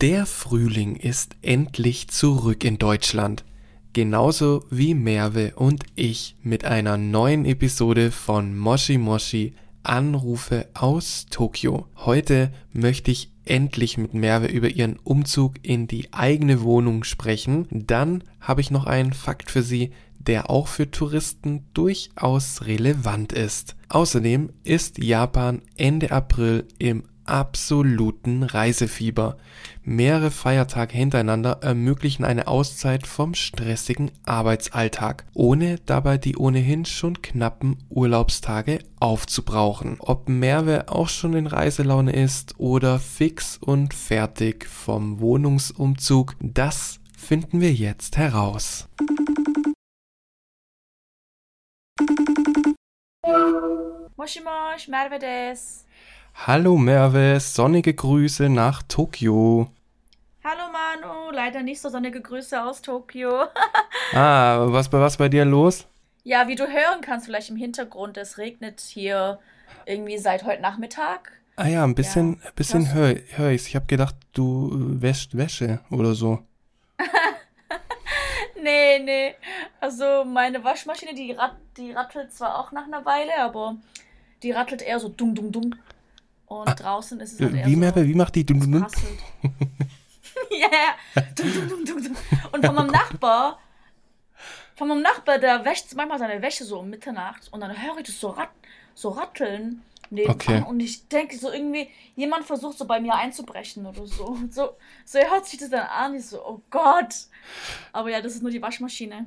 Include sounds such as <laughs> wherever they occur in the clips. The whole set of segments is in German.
Der Frühling ist endlich zurück in Deutschland. Genauso wie Merve und ich mit einer neuen Episode von Moshi Moshi Anrufe aus Tokio. Heute möchte ich endlich mit Merve über ihren Umzug in die eigene Wohnung sprechen. Dann habe ich noch einen Fakt für Sie, der auch für Touristen durchaus relevant ist. Außerdem ist Japan Ende April im absoluten Reisefieber. Mehrere Feiertage hintereinander ermöglichen eine Auszeit vom stressigen Arbeitsalltag, ohne dabei die ohnehin schon knappen Urlaubstage aufzubrauchen. Ob Merve auch schon in Reiselaune ist oder fix und fertig vom Wohnungsumzug, das finden wir jetzt heraus. Moshi Mosh, Merve des. Hallo Merve, sonnige Grüße nach Tokio. Hallo Manu, leider nicht so sonnige Grüße aus Tokio. <laughs> ah, was, was bei dir los? Ja, wie du hören kannst, vielleicht im Hintergrund, es regnet hier irgendwie seit heute Nachmittag. Ah ja, ein bisschen, ja. bisschen höre hör ich's. Ich habe gedacht, du wäschst Wäsche oder so. <laughs> nee, nee. Also meine Waschmaschine, die, rat, die rattelt zwar auch nach einer Weile, aber die rattelt eher so dumm, dumm, dumm. Und ah, draußen ist es halt eher wie, so, wie macht die dum, dum, dum, dum. Und von meinem <laughs> Nachbar, von meinem Nachbar, der wäscht manchmal seine Wäsche so um Mitternacht und dann höre ich das so, rat, so ratteln nebenan okay. und ich denke so irgendwie, jemand versucht so bei mir einzubrechen oder so. So, so hört sich das dann an, ich so, oh Gott. Aber ja, das ist nur die Waschmaschine.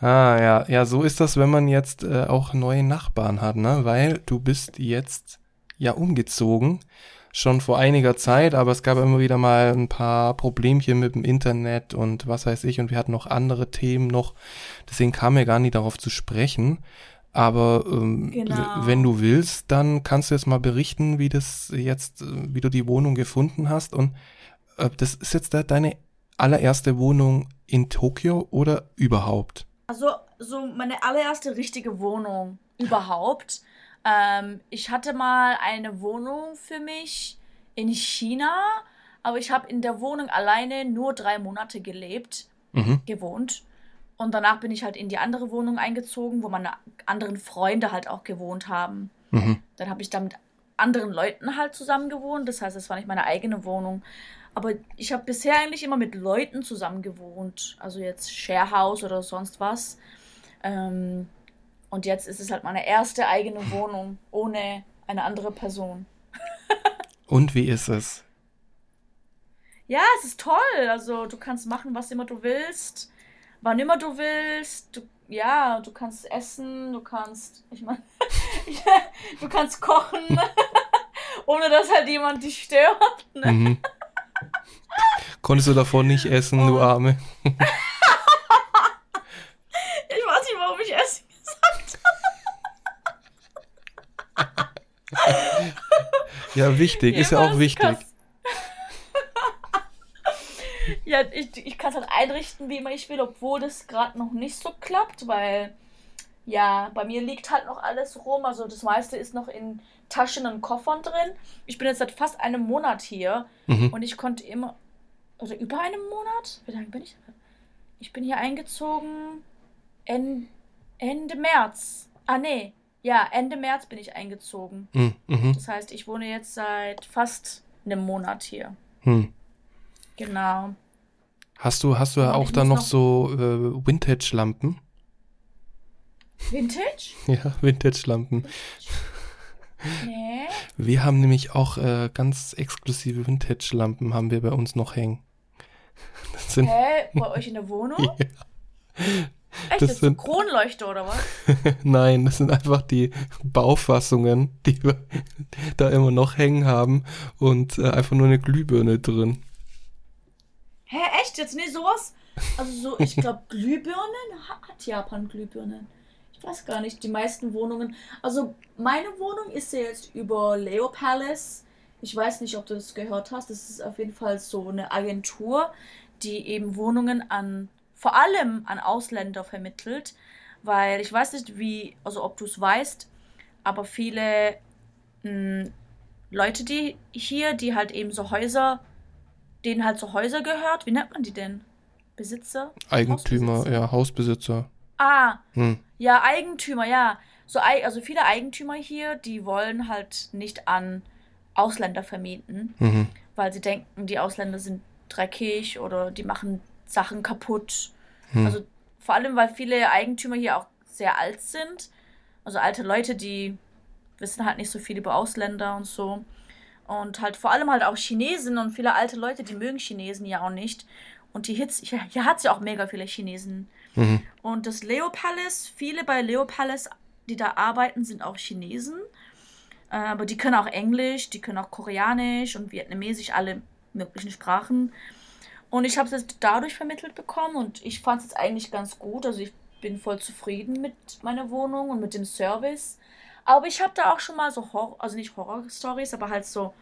Ah, ja, ja, so ist das, wenn man jetzt äh, auch neue Nachbarn hat, ne? Weil du bist jetzt ja umgezogen schon vor einiger Zeit, aber es gab immer wieder mal ein paar Problemchen mit dem Internet und was weiß ich und wir hatten noch andere Themen noch, deswegen kam mir gar nicht darauf zu sprechen. Aber ähm, genau. wenn du willst, dann kannst du jetzt mal berichten, wie das jetzt, äh, wie du die Wohnung gefunden hast. Und äh, das ist jetzt da deine allererste Wohnung in Tokio oder überhaupt? Also so meine allererste richtige Wohnung überhaupt. Ähm, ich hatte mal eine Wohnung für mich in China, aber ich habe in der Wohnung alleine nur drei Monate gelebt, mhm. gewohnt. Und danach bin ich halt in die andere Wohnung eingezogen, wo meine anderen Freunde halt auch gewohnt haben. Mhm. Dann habe ich da mit anderen Leuten halt zusammen gewohnt. Das heißt, es war nicht meine eigene Wohnung. Aber ich habe bisher eigentlich immer mit Leuten zusammen gewohnt. Also jetzt Sharehouse oder sonst was. Ähm, und jetzt ist es halt meine erste eigene Wohnung ohne eine andere Person. <laughs> Und wie ist es? Ja, es ist toll. Also du kannst machen, was immer du willst, wann immer du willst. Du, ja, du kannst essen, du kannst, ich meine, <laughs> du kannst kochen, <laughs> ohne dass halt jemand dich stört. Ne? Mhm. Konntest du davon nicht essen, oh. du Arme? ich weiß nicht, warum ich essen <laughs> ja, wichtig, ja, ist ja auch wichtig. <laughs> ja, ich, ich kann es halt einrichten, wie immer ich will, obwohl das gerade noch nicht so klappt, weil ja, bei mir liegt halt noch alles rum. Also das meiste ist noch in Taschen und Koffern drin. Ich bin jetzt seit fast einem Monat hier mhm. und ich konnte immer, oder über einem Monat? Wie lange bin ich? Ich bin hier eingezogen en, Ende März. Ah, nee. Ja, Ende März bin ich eingezogen. Hm, mhm. Das heißt, ich wohne jetzt seit fast einem Monat hier. Hm. Genau. Hast du, hast du ja auch da noch, noch so äh, Vintage-Lampen? Vintage? <laughs> Ja, Vintage-Lampen. Nee. Wir haben nämlich auch äh, ganz exklusive Vintage-Lampen haben wir bei uns noch hängen. Das sind Hä? Bei euch in der Wohnung? <laughs> ja. Echt, das, das sind Kronleuchter oder was? <laughs> Nein, das sind einfach die Baufassungen, die wir da immer noch hängen haben und äh, einfach nur eine Glühbirne drin. Hä, echt? Jetzt nicht sowas? Also so, ich glaube, <laughs> Glühbirnen hat Japan Glühbirnen. Ich weiß gar nicht, die meisten Wohnungen. Also meine Wohnung ist ja jetzt über Leo Palace. Ich weiß nicht, ob du das gehört hast. Das ist auf jeden Fall so eine Agentur, die eben Wohnungen an vor allem an Ausländer vermittelt, weil ich weiß nicht, wie, also ob du es weißt, aber viele mh, hm, Leute, die hier, die halt eben so Häuser denen halt so Häuser gehört. Wie nennt man die denn? Besitzer? Eigentümer, Hausbesitzer? ja, Hausbesitzer. Ah, hm. ja, Eigentümer, ja. So, also viele Eigentümer hier, die wollen halt nicht an Ausländer vermieten, mhm. weil sie denken, die Ausländer sind dreckig oder die machen Sachen kaputt. Mhm. Also vor allem, weil viele Eigentümer hier auch sehr alt sind. Also alte Leute, die wissen halt nicht so viel über Ausländer und so. Und halt vor allem halt auch Chinesen und viele alte Leute, die mögen Chinesen ja auch nicht. Und die Hits, hier, hier hat es ja auch mega viele Chinesen. Mhm. Und das Leo Palace, viele bei Leo Palace, die da arbeiten, sind auch Chinesen. Äh, aber die können auch Englisch, die können auch Koreanisch und Vietnamesisch, alle möglichen Sprachen. Und ich habe es jetzt dadurch vermittelt bekommen und ich fand es jetzt eigentlich ganz gut. Also ich bin voll zufrieden mit meiner Wohnung und mit dem Service. Aber ich habe da auch schon mal so Horror, also nicht Horror-Stories, aber halt so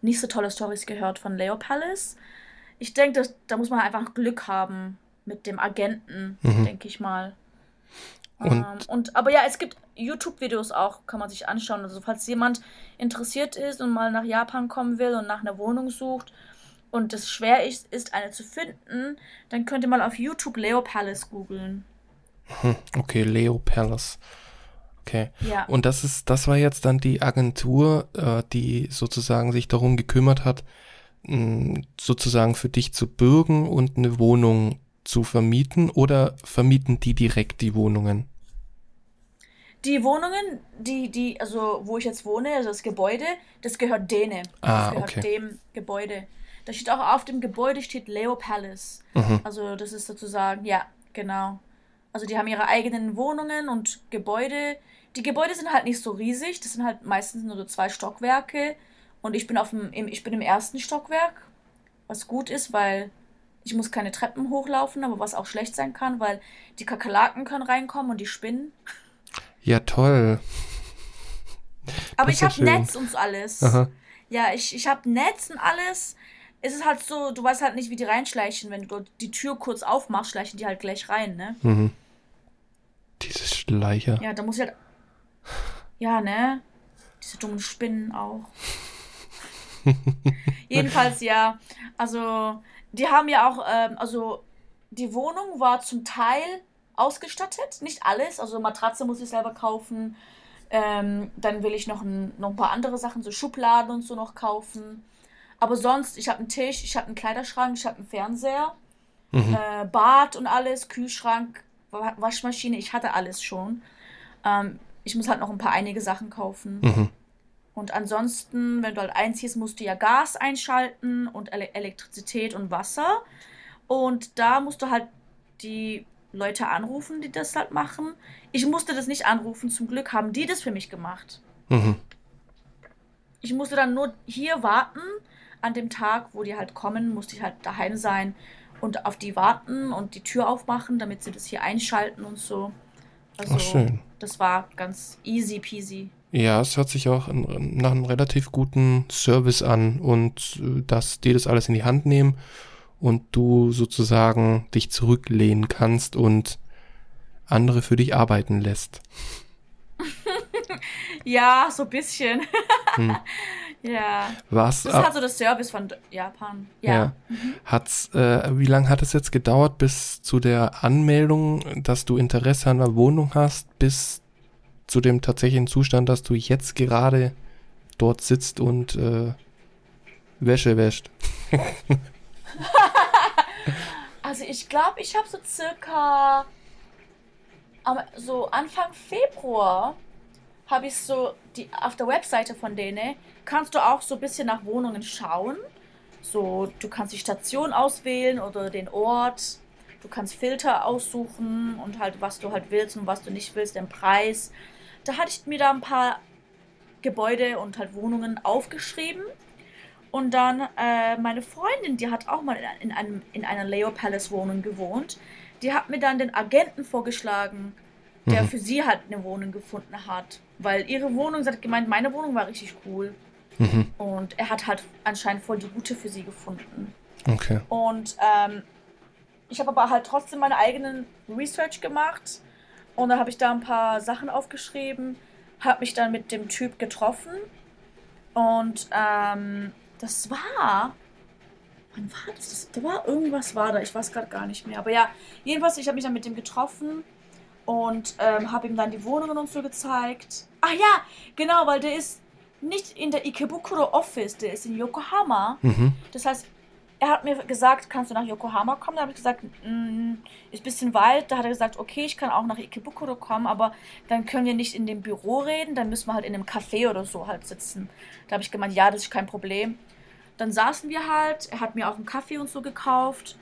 nicht so tolle Stories gehört von Leo Palace. Ich denke, da muss man einfach Glück haben mit dem Agenten, mhm. denke ich mal. Und, ähm, und, aber ja, es gibt YouTube-Videos auch, kann man sich anschauen. Also falls jemand interessiert ist und mal nach Japan kommen will und nach einer Wohnung sucht und es schwer ist, ist eine zu finden, dann könnt ihr mal auf YouTube Leo Palace googeln. Hm, okay, Leo Palace. Okay. Ja. Und das ist, das war jetzt dann die Agentur, äh, die sozusagen sich darum gekümmert hat, mh, sozusagen für dich zu bürgen und eine Wohnung zu vermieten oder vermieten die direkt die Wohnungen? Die Wohnungen, die, die, also wo ich jetzt wohne, also das Gebäude, das gehört denen. Ah, das gehört okay. dem Gebäude. Da steht auch auf dem Gebäude steht Leo Palace. Mhm. Also das ist sozusagen, ja, genau. Also die haben ihre eigenen Wohnungen und Gebäude. Die Gebäude sind halt nicht so riesig, das sind halt meistens nur so zwei Stockwerke. Und ich bin auf dem, ich bin im ersten Stockwerk, was gut ist, weil ich muss keine Treppen hochlaufen, aber was auch schlecht sein kann, weil die Kakerlaken können reinkommen und die Spinnen. Ja, toll. Aber ich habe Netz und alles. Aha. Ja, ich, ich habe Netz und alles. Es ist halt so, du weißt halt nicht, wie die reinschleichen. Wenn du die Tür kurz aufmachst, schleichen die halt gleich rein, ne? Mhm. Diese Schleicher. Ja, da muss ich halt. Ja, ne? Diese dummen Spinnen auch. <laughs> Jedenfalls ja. Also, die haben ja auch, ähm, also die Wohnung war zum Teil ausgestattet, nicht alles. Also Matratze muss ich selber kaufen. Ähm, dann will ich noch ein, noch ein paar andere Sachen, so Schubladen und so noch kaufen. Aber sonst, ich habe einen Tisch, ich habe einen Kleiderschrank, ich habe einen Fernseher, mhm. äh, Bad und alles, Kühlschrank, Waschmaschine, ich hatte alles schon. Ähm, ich muss halt noch ein paar einige Sachen kaufen. Mhm. Und ansonsten, wenn du halt einziehst, musst du ja Gas einschalten und Ele Elektrizität und Wasser. Und da musst du halt die Leute anrufen, die das halt machen. Ich musste das nicht anrufen, zum Glück haben die das für mich gemacht. Mhm. Ich musste dann nur hier warten. An dem Tag, wo die halt kommen, musste ich halt daheim sein und auf die warten und die Tür aufmachen, damit sie das hier einschalten und so. Also, Ach, schön. das war ganz easy peasy. Ja, es hört sich auch nach einem relativ guten Service an und äh, dass die das alles in die Hand nehmen und du sozusagen dich zurücklehnen kannst und andere für dich arbeiten lässt. <laughs> ja, so ein bisschen. hm. <laughs> Ja. Was, das ist halt so das Service von Japan. Ja. ja. Mhm. Hat's, äh, wie lange hat es jetzt gedauert bis zu der Anmeldung, dass du Interesse an der Wohnung hast, bis zu dem tatsächlichen Zustand, dass du jetzt gerade dort sitzt und äh, Wäsche wäscht? <laughs> also ich glaube, ich habe so circa so Anfang Februar habe ich so die auf der Webseite von denen kannst du auch so ein bisschen nach Wohnungen schauen. So, du kannst die Station auswählen oder den Ort. Du kannst Filter aussuchen und halt, was du halt willst und was du nicht willst, den Preis da hatte ich mir da ein paar Gebäude und halt Wohnungen aufgeschrieben. Und dann äh, meine Freundin, die hat auch mal in, einem, in einer Leo Palace Wohnung gewohnt. Die hat mir dann den Agenten vorgeschlagen, der mhm. für sie halt eine Wohnung gefunden hat. Weil ihre Wohnung, sie hat gemeint, meine Wohnung war richtig cool. Mhm. Und er hat halt anscheinend voll die gute für sie gefunden. Okay. Und ähm, ich habe aber halt trotzdem meine eigenen Research gemacht und dann habe ich da ein paar Sachen aufgeschrieben, habe mich dann mit dem Typ getroffen und ähm, das war wann war das? Da war irgendwas war da, ich weiß gerade gar nicht mehr. Aber ja, jedenfalls, ich habe mich dann mit dem getroffen und ähm, habe ihm dann die Wohnungen und so gezeigt. Ah ja, genau, weil der ist nicht in der Ikebukuro Office, der ist in Yokohama. Mhm. Das heißt, er hat mir gesagt, kannst du nach Yokohama kommen? Da habe ich gesagt, mm, ist ein bisschen weit. Da hat er gesagt, okay, ich kann auch nach Ikebukuro kommen, aber dann können wir nicht in dem Büro reden, dann müssen wir halt in einem Café oder so halt sitzen. Da habe ich gemeint, ja, das ist kein Problem. Dann saßen wir halt, er hat mir auch einen Kaffee und so gekauft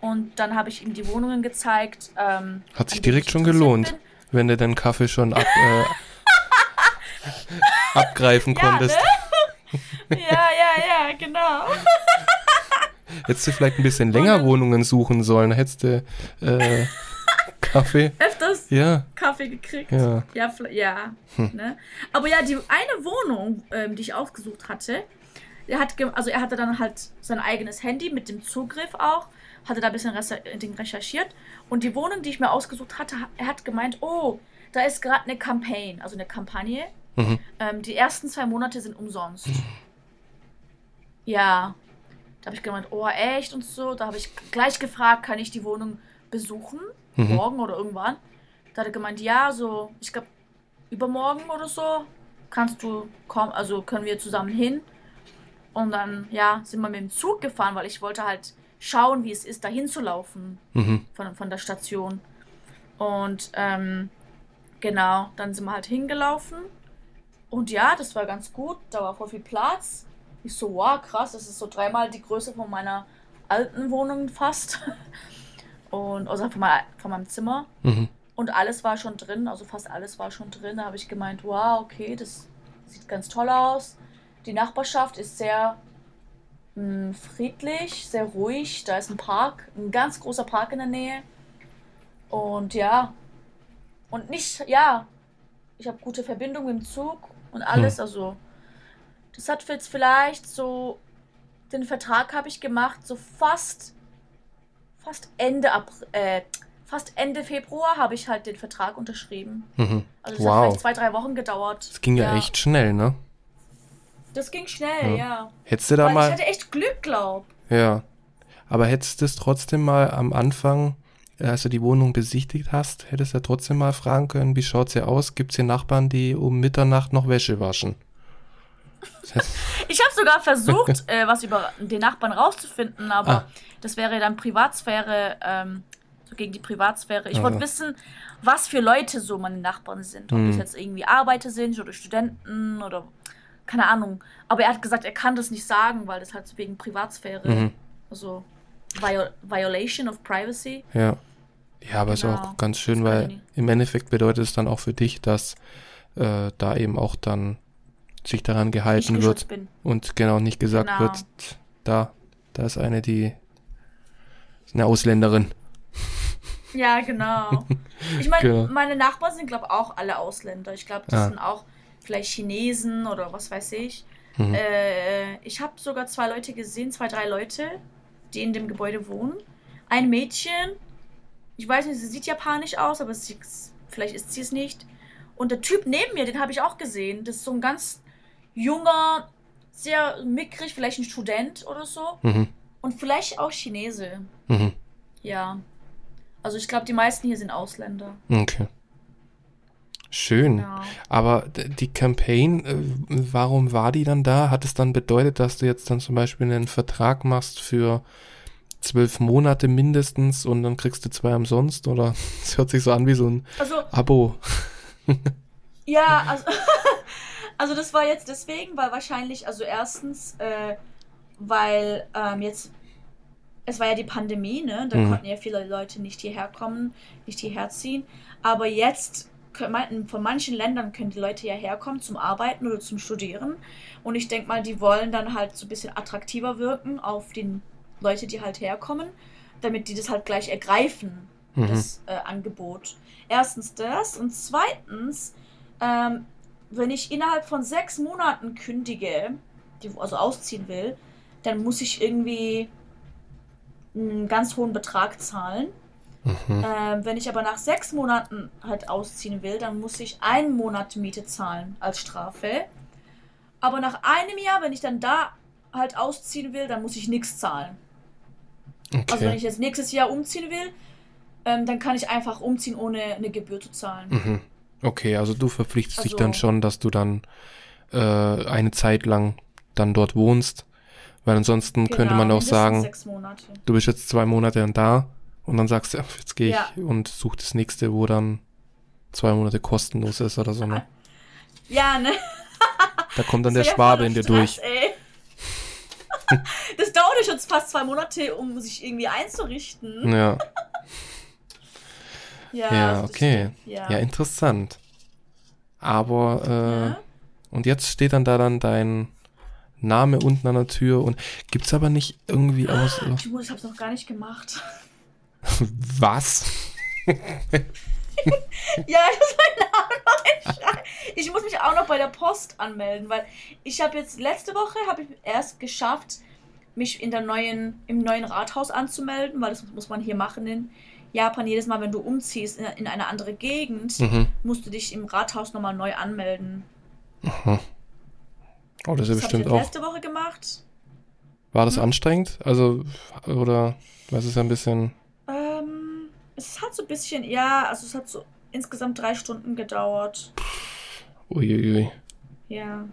und dann habe ich ihm die Wohnungen gezeigt. Ähm, Hat sich direkt schon gelohnt, bin. wenn du den Kaffee schon ab, äh, <laughs> abgreifen Ja, konntest. ne? ja, ja, ja, genau. <laughs> Hättest du vielleicht ein bisschen länger dann- Wohnungen suchen sollen, hättest du äh, <laughs> Kaffee. Öfters Ja, Kaffee gekriegt. ja. Ja, ja. Ne? Aber ja, die eine Wohnung, ähm, die ich ausgesucht hatte, er hat also er hatte dann halt sein eigenes Handy mit dem Zugriff auch, hatte da ein bisschen recherchiert und die Wohnung, die ich mir ausgesucht hatte, ha- er hat gemeint, oh, da ist gerade eine Campaign, also eine Kampagne. Mhm. Ähm, die ersten zwei Monate sind umsonst. Ja. Da habe ich gemeint, oh, echt und so. Da habe ich gleich gefragt, kann ich die Wohnung besuchen? Mhm. Morgen oder irgendwann. Da hat er gemeint, ja, so, ich glaube, übermorgen oder so kannst du kommen, also können wir zusammen hin. Und dann, ja, sind wir mit dem Zug gefahren, weil ich wollte halt schauen, wie es ist, da hinzulaufen Mhm. von, von der Station. Und ähm, genau, dann sind wir halt hingelaufen. Und ja, das war ganz gut. Da war voll viel Platz. Ich so, wow, krass, das ist so dreimal die Größe von meiner alten Wohnung fast. <laughs> Und also von, mein, von meinem Zimmer. Mhm. Und alles war schon drin, also fast alles war schon drin. Da habe ich gemeint, wow, okay, das sieht ganz toll aus. Die Nachbarschaft ist sehr mh, friedlich, sehr ruhig. Da ist ein Park, ein ganz großer Park in der Nähe. Und ja, und nicht, ja, ich habe gute Verbindung dem Zug und alles. Also, das hat jetzt vielleicht so, den Vertrag habe ich gemacht, so fast, fast Ende April, äh, fast Ende Februar habe ich halt den Vertrag unterschrieben. Mhm. Also, das hat Wow. vielleicht zwei, drei Wochen gedauert. Das ging ja, echt schnell, ne? Das ging schnell, Ja. ja. Hättest du da Weil ich mal. hatte echt Glück, glaub. Ja. Aber hättest du es trotzdem mal am Anfang, als du die Wohnung besichtigt hast, hättest du ja trotzdem mal fragen können, wie schaut's hier aus? Gibt's hier Nachbarn, die um Mitternacht noch Wäsche waschen? <laughs> Ich habe sogar versucht, äh, was über den Nachbarn rauszufinden, aber Ah. das wäre dann Privatsphäre, ähm, so gegen die Privatsphäre. Ich Also. wollte wissen, was für Leute so meine Nachbarn sind. Ob Hm. das jetzt irgendwie Arbeiter sind oder Studenten oder keine Ahnung. Aber er hat gesagt, er kann das nicht sagen, weil das halt so wegen Privatsphäre, Mhm. also Viol Violation of Privacy. Ja. Ja, aber ist Genau. auch ganz schön, weil im Endeffekt bedeutet es dann auch für dich, dass äh, da eben auch dann sich daran gehalten wird bin. und genau nicht gesagt Genau. wird, da, da ist eine, die ist eine Ausländerin. <laughs> Ja, genau. Ich meine, Genau. meine Nachbarn sind, glaube ich, auch alle Ausländer. Ich glaube, das Ah. sind auch vielleicht Chinesen oder was weiß ich. Mhm. Äh, ich habe sogar zwei Leute gesehen, zwei, drei Leute, die in dem Gebäude wohnen. Ein Mädchen, ich weiß nicht, sie sieht japanisch aus, aber sie, vielleicht ist sie es nicht. Und der Typ neben mir, den habe ich auch gesehen. Das ist so ein ganz junger, sehr mickrig, vielleicht ein Student oder so. Mhm. Und vielleicht auch Chinese. Mhm. Ja. Also ich glaube, die meisten hier sind Ausländer. Okay. Schön. Ja. Aber die Campaign, äh, warum war die dann da? Hat es dann bedeutet, dass du jetzt dann zum Beispiel einen Vertrag machst für zwölf Monate mindestens und dann kriegst du zwei umsonst? Oder <laughs> es hört sich so an wie so ein Also, Abo. ja, also, <laughs> also das war jetzt deswegen, weil wahrscheinlich, also erstens, äh, weil ähm, jetzt, es war ja die Pandemie, ne? Da Mhm. konnten ja viele Leute nicht hierher kommen, nicht hierher ziehen. Aber jetzt, von manchen Ländern können die Leute ja herkommen zum Arbeiten oder zum Studieren. Und ich denke mal, die wollen dann halt so ein bisschen attraktiver wirken auf die Leute, die halt herkommen, damit die das halt gleich ergreifen, Mhm. das äh, Angebot. Erstens das und zweitens, ähm, wenn ich innerhalb von sechs Monaten kündige, die, also ausziehen will, dann muss ich irgendwie einen ganz hohen Betrag zahlen. Mhm. Ähm, wenn ich aber nach sechs Monaten halt ausziehen will, dann muss ich einen Monat Miete zahlen als Strafe. Aber nach einem Jahr, wenn ich dann da halt ausziehen will, dann muss ich nichts zahlen. Also wenn Okay. ich jetzt nächstes Jahr umziehen will, ähm, dann kann ich einfach umziehen, ohne eine Gebühr zu zahlen. Mhm. Okay, also du verpflichtest dich Also- dann schon, dass du dann äh, eine Zeit lang dann dort wohnst. Weil ansonsten könnte Genau, man auch sagen, du bist jetzt zwei Monate dann da und dann sagst du, jetzt gehe ich Ja. und such das nächste, wo dann zwei Monate kostenlos ist oder so. Ne? <laughs> Ja, ne? Da kommt dann <laughs> der Schwabe in dir Stress, durch. Ey. <laughs> das dauert ja schon fast zwei Monate, um sich irgendwie einzurichten. Ja, Ja, ja, okay. Ja. Ja, interessant. Aber, äh, Ja. und jetzt steht dann da dann dein Name unten an der Tür und gibt's aber nicht irgendwie aus. Ich, muss, ich hab's noch gar nicht gemacht. <laughs> Was? <laughs> Ja, ich muss meinen Namen noch entscheiden. Ich muss mich auch noch bei der Post anmelden, weil ich habe jetzt letzte Woche habe ich erst geschafft, mich in der neuen im neuen Rathaus anzumelden, weil das muss man hier machen in Japan. Jedes Mal, wenn du umziehst in, in eine andere Gegend, Mhm. musst du dich im Rathaus nochmal neu anmelden. Aha. Oh, das ist ja Das bestimmt auch. letzte Woche gemacht. War das Hm? anstrengend? Also, oder, was ist ja ein bisschen. Es hat so ein bisschen, ja, also es hat so insgesamt drei Stunden gedauert. Uiuiui. Ja.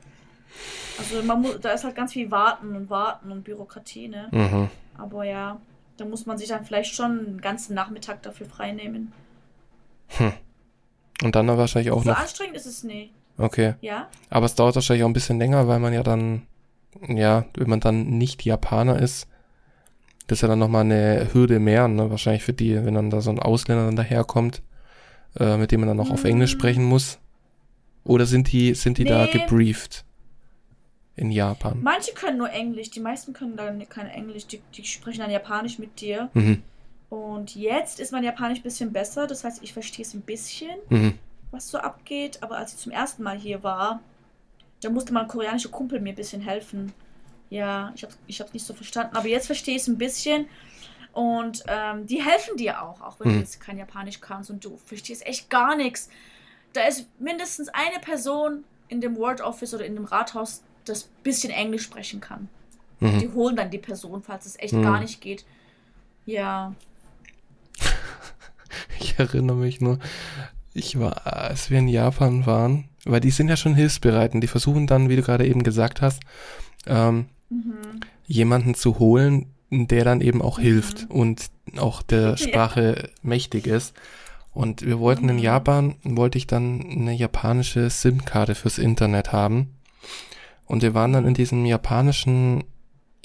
Also man muss, da ist halt ganz viel Warten und Warten und Bürokratie, ne? Mhm. Aber ja, da muss man sich dann vielleicht schon einen ganzen Nachmittag dafür freinehmen. Und dann wahrscheinlich auch so noch. anstrengend ist es nicht. Okay. Ja? Aber es dauert wahrscheinlich auch ein bisschen länger, weil man ja dann, ja, wenn man dann nicht Japaner ist, das ist ja dann nochmal eine Hürde mehr, ne? Wahrscheinlich für die, wenn dann da so ein Ausländer dann daherkommt, äh, mit dem man dann noch auf. Englisch sprechen muss. Oder sind die, sind die da Nee. gebrieft? In Japan. Manche können nur Englisch, die meisten können dann kein Englisch, die, die sprechen dann Japanisch mit dir. Mhm. Und jetzt ist mein Japanisch ein bisschen besser, das heißt, ich verstehe es ein bisschen, Mhm. was so abgeht. Aber als ich zum ersten Mal hier war, da musste mein koreanischer Kumpel mir ein bisschen helfen. Ja, ich habe ich hab's nicht so verstanden, aber jetzt verstehe ich es ein bisschen. Und ähm, die helfen dir auch, auch wenn Mhm. du jetzt kein Japanisch kannst und du verstehst echt gar nichts. Da ist mindestens eine Person in dem Word Office oder in dem Rathaus, das bisschen Englisch sprechen kann. Mhm. Die holen dann die Person, falls es echt Mhm. gar nicht geht. Ja. <laughs> Ich erinnere mich nur, ich war, als wir in Japan waren, weil die sind ja schon hilfsbereit und die versuchen dann, wie du gerade eben gesagt hast, ähm, Mhm. jemanden zu holen, der dann eben auch Mhm. hilft und auch der <laughs> Sprache mächtig ist. Und wir wollten in Mhm. Japan, wollte ich dann eine japanische SIM-Karte fürs Internet haben. Und wir waren dann in diesem japanischen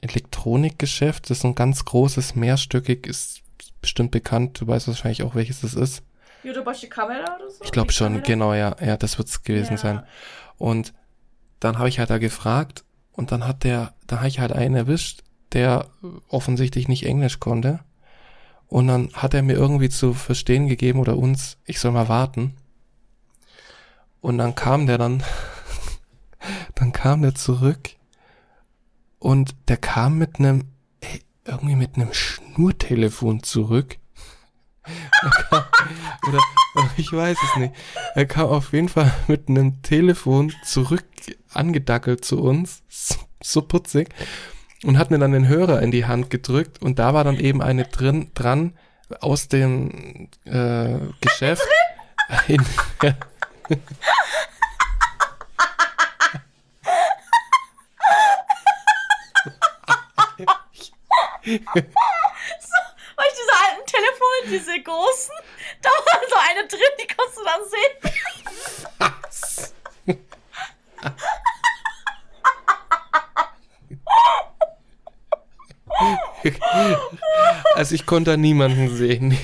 Elektronikgeschäft. Das ist ein ganz großes, mehrstöckig, ist bestimmt bekannt. Du weißt wahrscheinlich auch, welches das ist. Yodobashi Kamera oder so? Ich glaube schon, Kamera? genau, ja, ja, das wird's gewesen Ja. sein. Und dann habe ich halt da gefragt und dann hat der, da habe ich halt einen erwischt, der offensichtlich nicht Englisch konnte. Und dann hat er mir irgendwie zu verstehen gegeben oder uns, ich soll mal warten. Und dann kam der dann, <laughs> dann kam der zurück und der kam mit einem, ey, irgendwie mit einem Schnurtelefon zurück. Kam, oder, ich weiß es nicht. Er kam auf jeden Fall mit einem Telefon zurück angedackelt zu uns, so, so putzig, und hat mir dann den Hörer in die Hand gedrückt und da war dann eben eine drin, dran aus dem äh, Geschäft. In, <laughs> Weil ich diese alten Telefone, diese großen, <laughs> da war so eine drin, die konntest du dann sehen. Also ich konnte da niemanden sehen.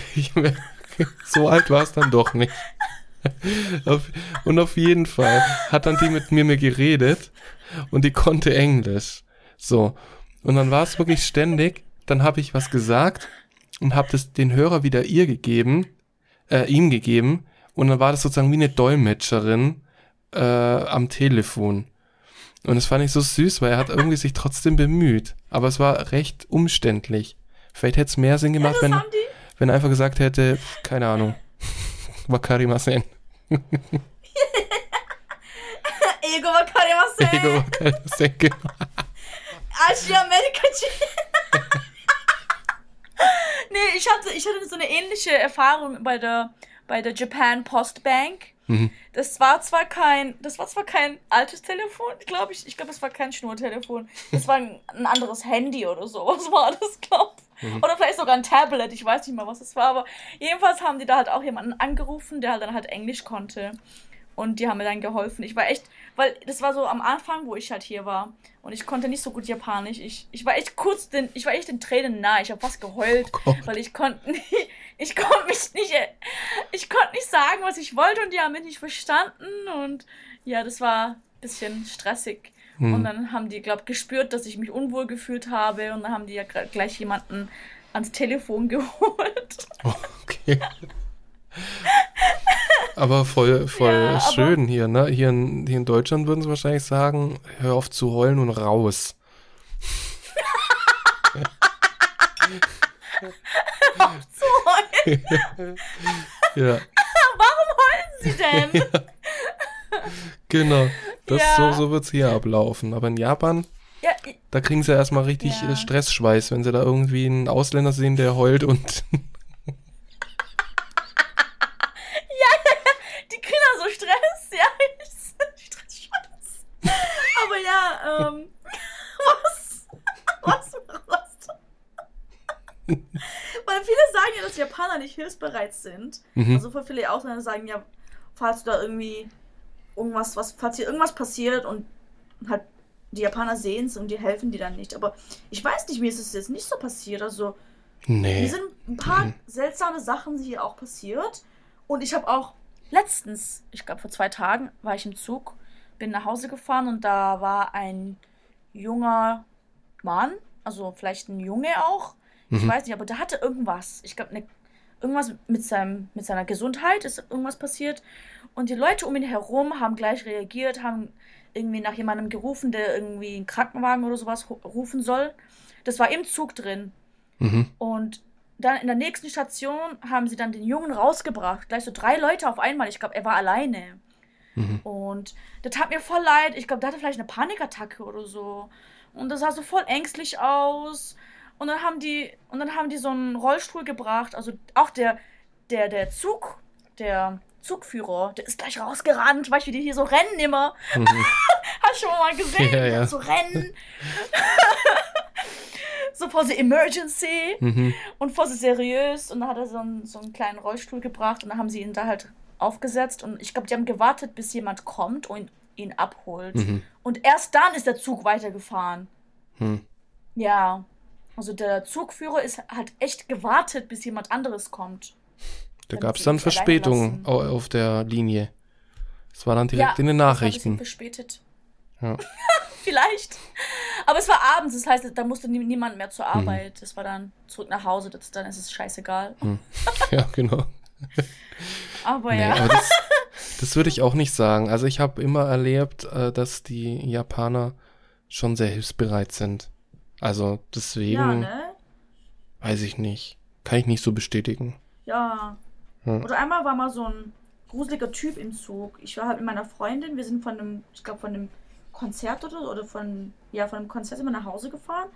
So alt war es dann doch nicht. Und auf jeden Fall hat dann die mit mir mir geredet und die konnte Englisch. So. Und dann war es wirklich ständig, dann habe ich was gesagt und habe das den Hörer wieder ihr gegeben, äh, ihm gegeben und dann war das sozusagen wie eine Dolmetscherin äh, am Telefon. Und das fand ich so süß, weil er hat irgendwie sich trotzdem bemüht. Aber es war recht umständlich. Vielleicht hätte es mehr Sinn gemacht, wenn, wenn er einfach gesagt hätte, keine Ahnung, <laughs> Wakarimasen. <laughs> Ego wakarimasen. Ego Wakarimasen, genau. Asia America <laughs> ich hatte, ich hatte so eine ähnliche Erfahrung bei der, bei der Japan Post Bank. Mhm. Das war zwar kein, das war zwar kein altes Telefon, glaube ich. Ich glaube, es war kein Schnurtelefon. Das war ein, ein anderes Handy oder so. Was war das, glaube Mhm. Oder vielleicht sogar ein Tablet. Ich weiß nicht mal, was das war. Aber jedenfalls haben die da halt auch jemanden angerufen, der halt dann halt Englisch konnte. Und die haben mir dann geholfen. Ich war echt, weil das war so am Anfang, wo ich halt hier war. Und ich konnte nicht so gut Japanisch. Ich, ich war echt kurz, den, ich war echt den Tränen nahe. Ich habe fast geheult, Oh weil ich konnte <laughs> nicht, ich konnte mich nicht, ich konnte nicht sagen, was ich wollte und die haben mich nicht verstanden. Und ja, das war ein bisschen stressig. Hm. Und dann haben die, glaube gespürt, dass ich mich unwohl gefühlt habe. Und dann haben die ja gleich jemanden ans Telefon <laughs> geholt. Okay. Aber voll, voll Ja, schön hier, ne? Hier in, hier in Deutschland würden sie wahrscheinlich sagen, hör auf zu heulen und raus. So heulen Ja, <laughs> sie denn? <laughs> genau. Das, Ja. So, so wird's hier ablaufen. Aber in Japan, Ja, da kriegen sie ja erstmal richtig Ja. äh, Stressschweiß, wenn sie da irgendwie einen Ausländer sehen, der heult und <laughs> die kriegen da so Stress, ja. <laughs> Stress, Stress. Aber ja, ähm, <laughs> was? Was? Was? Weil viele sagen ja, dass Japaner nicht hilfsbereit sind. Mhm. Also voll viele Ausländer sagen ja, falls du da irgendwie irgendwas, was, falls hier irgendwas passiert und halt die Japaner sehen es und die helfen die dann nicht. Aber ich weiß nicht, mir ist es jetzt nicht so passiert. Also nee. mir sind ein paar Mhm. seltsame Sachen hier auch passiert. Und ich habe auch letztens, ich glaube vor zwei Tagen, war ich im Zug, bin nach Hause gefahren und da war ein junger Mann, also vielleicht ein Junge auch, ich Mhm. weiß nicht, aber der hatte irgendwas. Ich glaube, ne, irgendwas mit, seinem, mit seiner Gesundheit ist irgendwas passiert. Und die Leute um ihn herum haben gleich reagiert, haben irgendwie nach jemandem gerufen, der irgendwie einen Krankenwagen oder sowas ru- rufen soll. Das war im Zug drin. Mhm. Und dann in der nächsten Station haben sie dann den Jungen rausgebracht. Gleich so drei Leute auf einmal. Ich glaube, er war alleine. Mhm. Und das tat mir voll leid. Ich glaube, der hatte vielleicht eine Panikattacke oder so. Und das sah so voll ängstlich aus. Und dann haben die, und dann haben die so einen Rollstuhl gebracht. Also auch der, der, der Zug, der Zugführer, der ist gleich rausgerannt. Weißt du, wie die hier so rennen immer? Mhm. <laughs> Hast du schon mal gesehen? Ja, ja. So rennen. <laughs> so voll so Emergency Mhm. und so seriös. Und dann hat er so einen, so einen kleinen Rollstuhl gebracht und dann haben sie ihn da halt aufgesetzt. Und ich glaube, die haben gewartet, bis jemand kommt und ihn abholt. Mhm. Und erst dann ist der Zug weitergefahren. Mhm. Ja. Also der Zugführer ist halt echt gewartet, bis jemand anderes kommt. Da gab es dann Verspätungen auf der Linie. Das war dann direkt in den das war Nachrichten. verspätet. Ja. <laughs> <laughs> Vielleicht. Aber es war abends, das heißt, da musste nie- niemand mehr Mhm. zur Arbeit. Das war dann zurück nach Hause, das, dann ist es scheißegal. ja, genau. <laughs> Aber Nee, ja. aber das, das würde ich auch nicht sagen. Also ich habe immer erlebt, äh, dass die Japaner schon sehr hilfsbereit sind. Also deswegen Ja, ne? weiß ich nicht. Kann ich nicht so bestätigen. Ja. Ja. Oder einmal war mal so ein gruseliger Typ im Zug. Ich war halt mit meiner Freundin, wir sind von einem, ich glaube von einem Konzert oder oder von, ja, von einem Konzert sind wir nach Hause gefahren.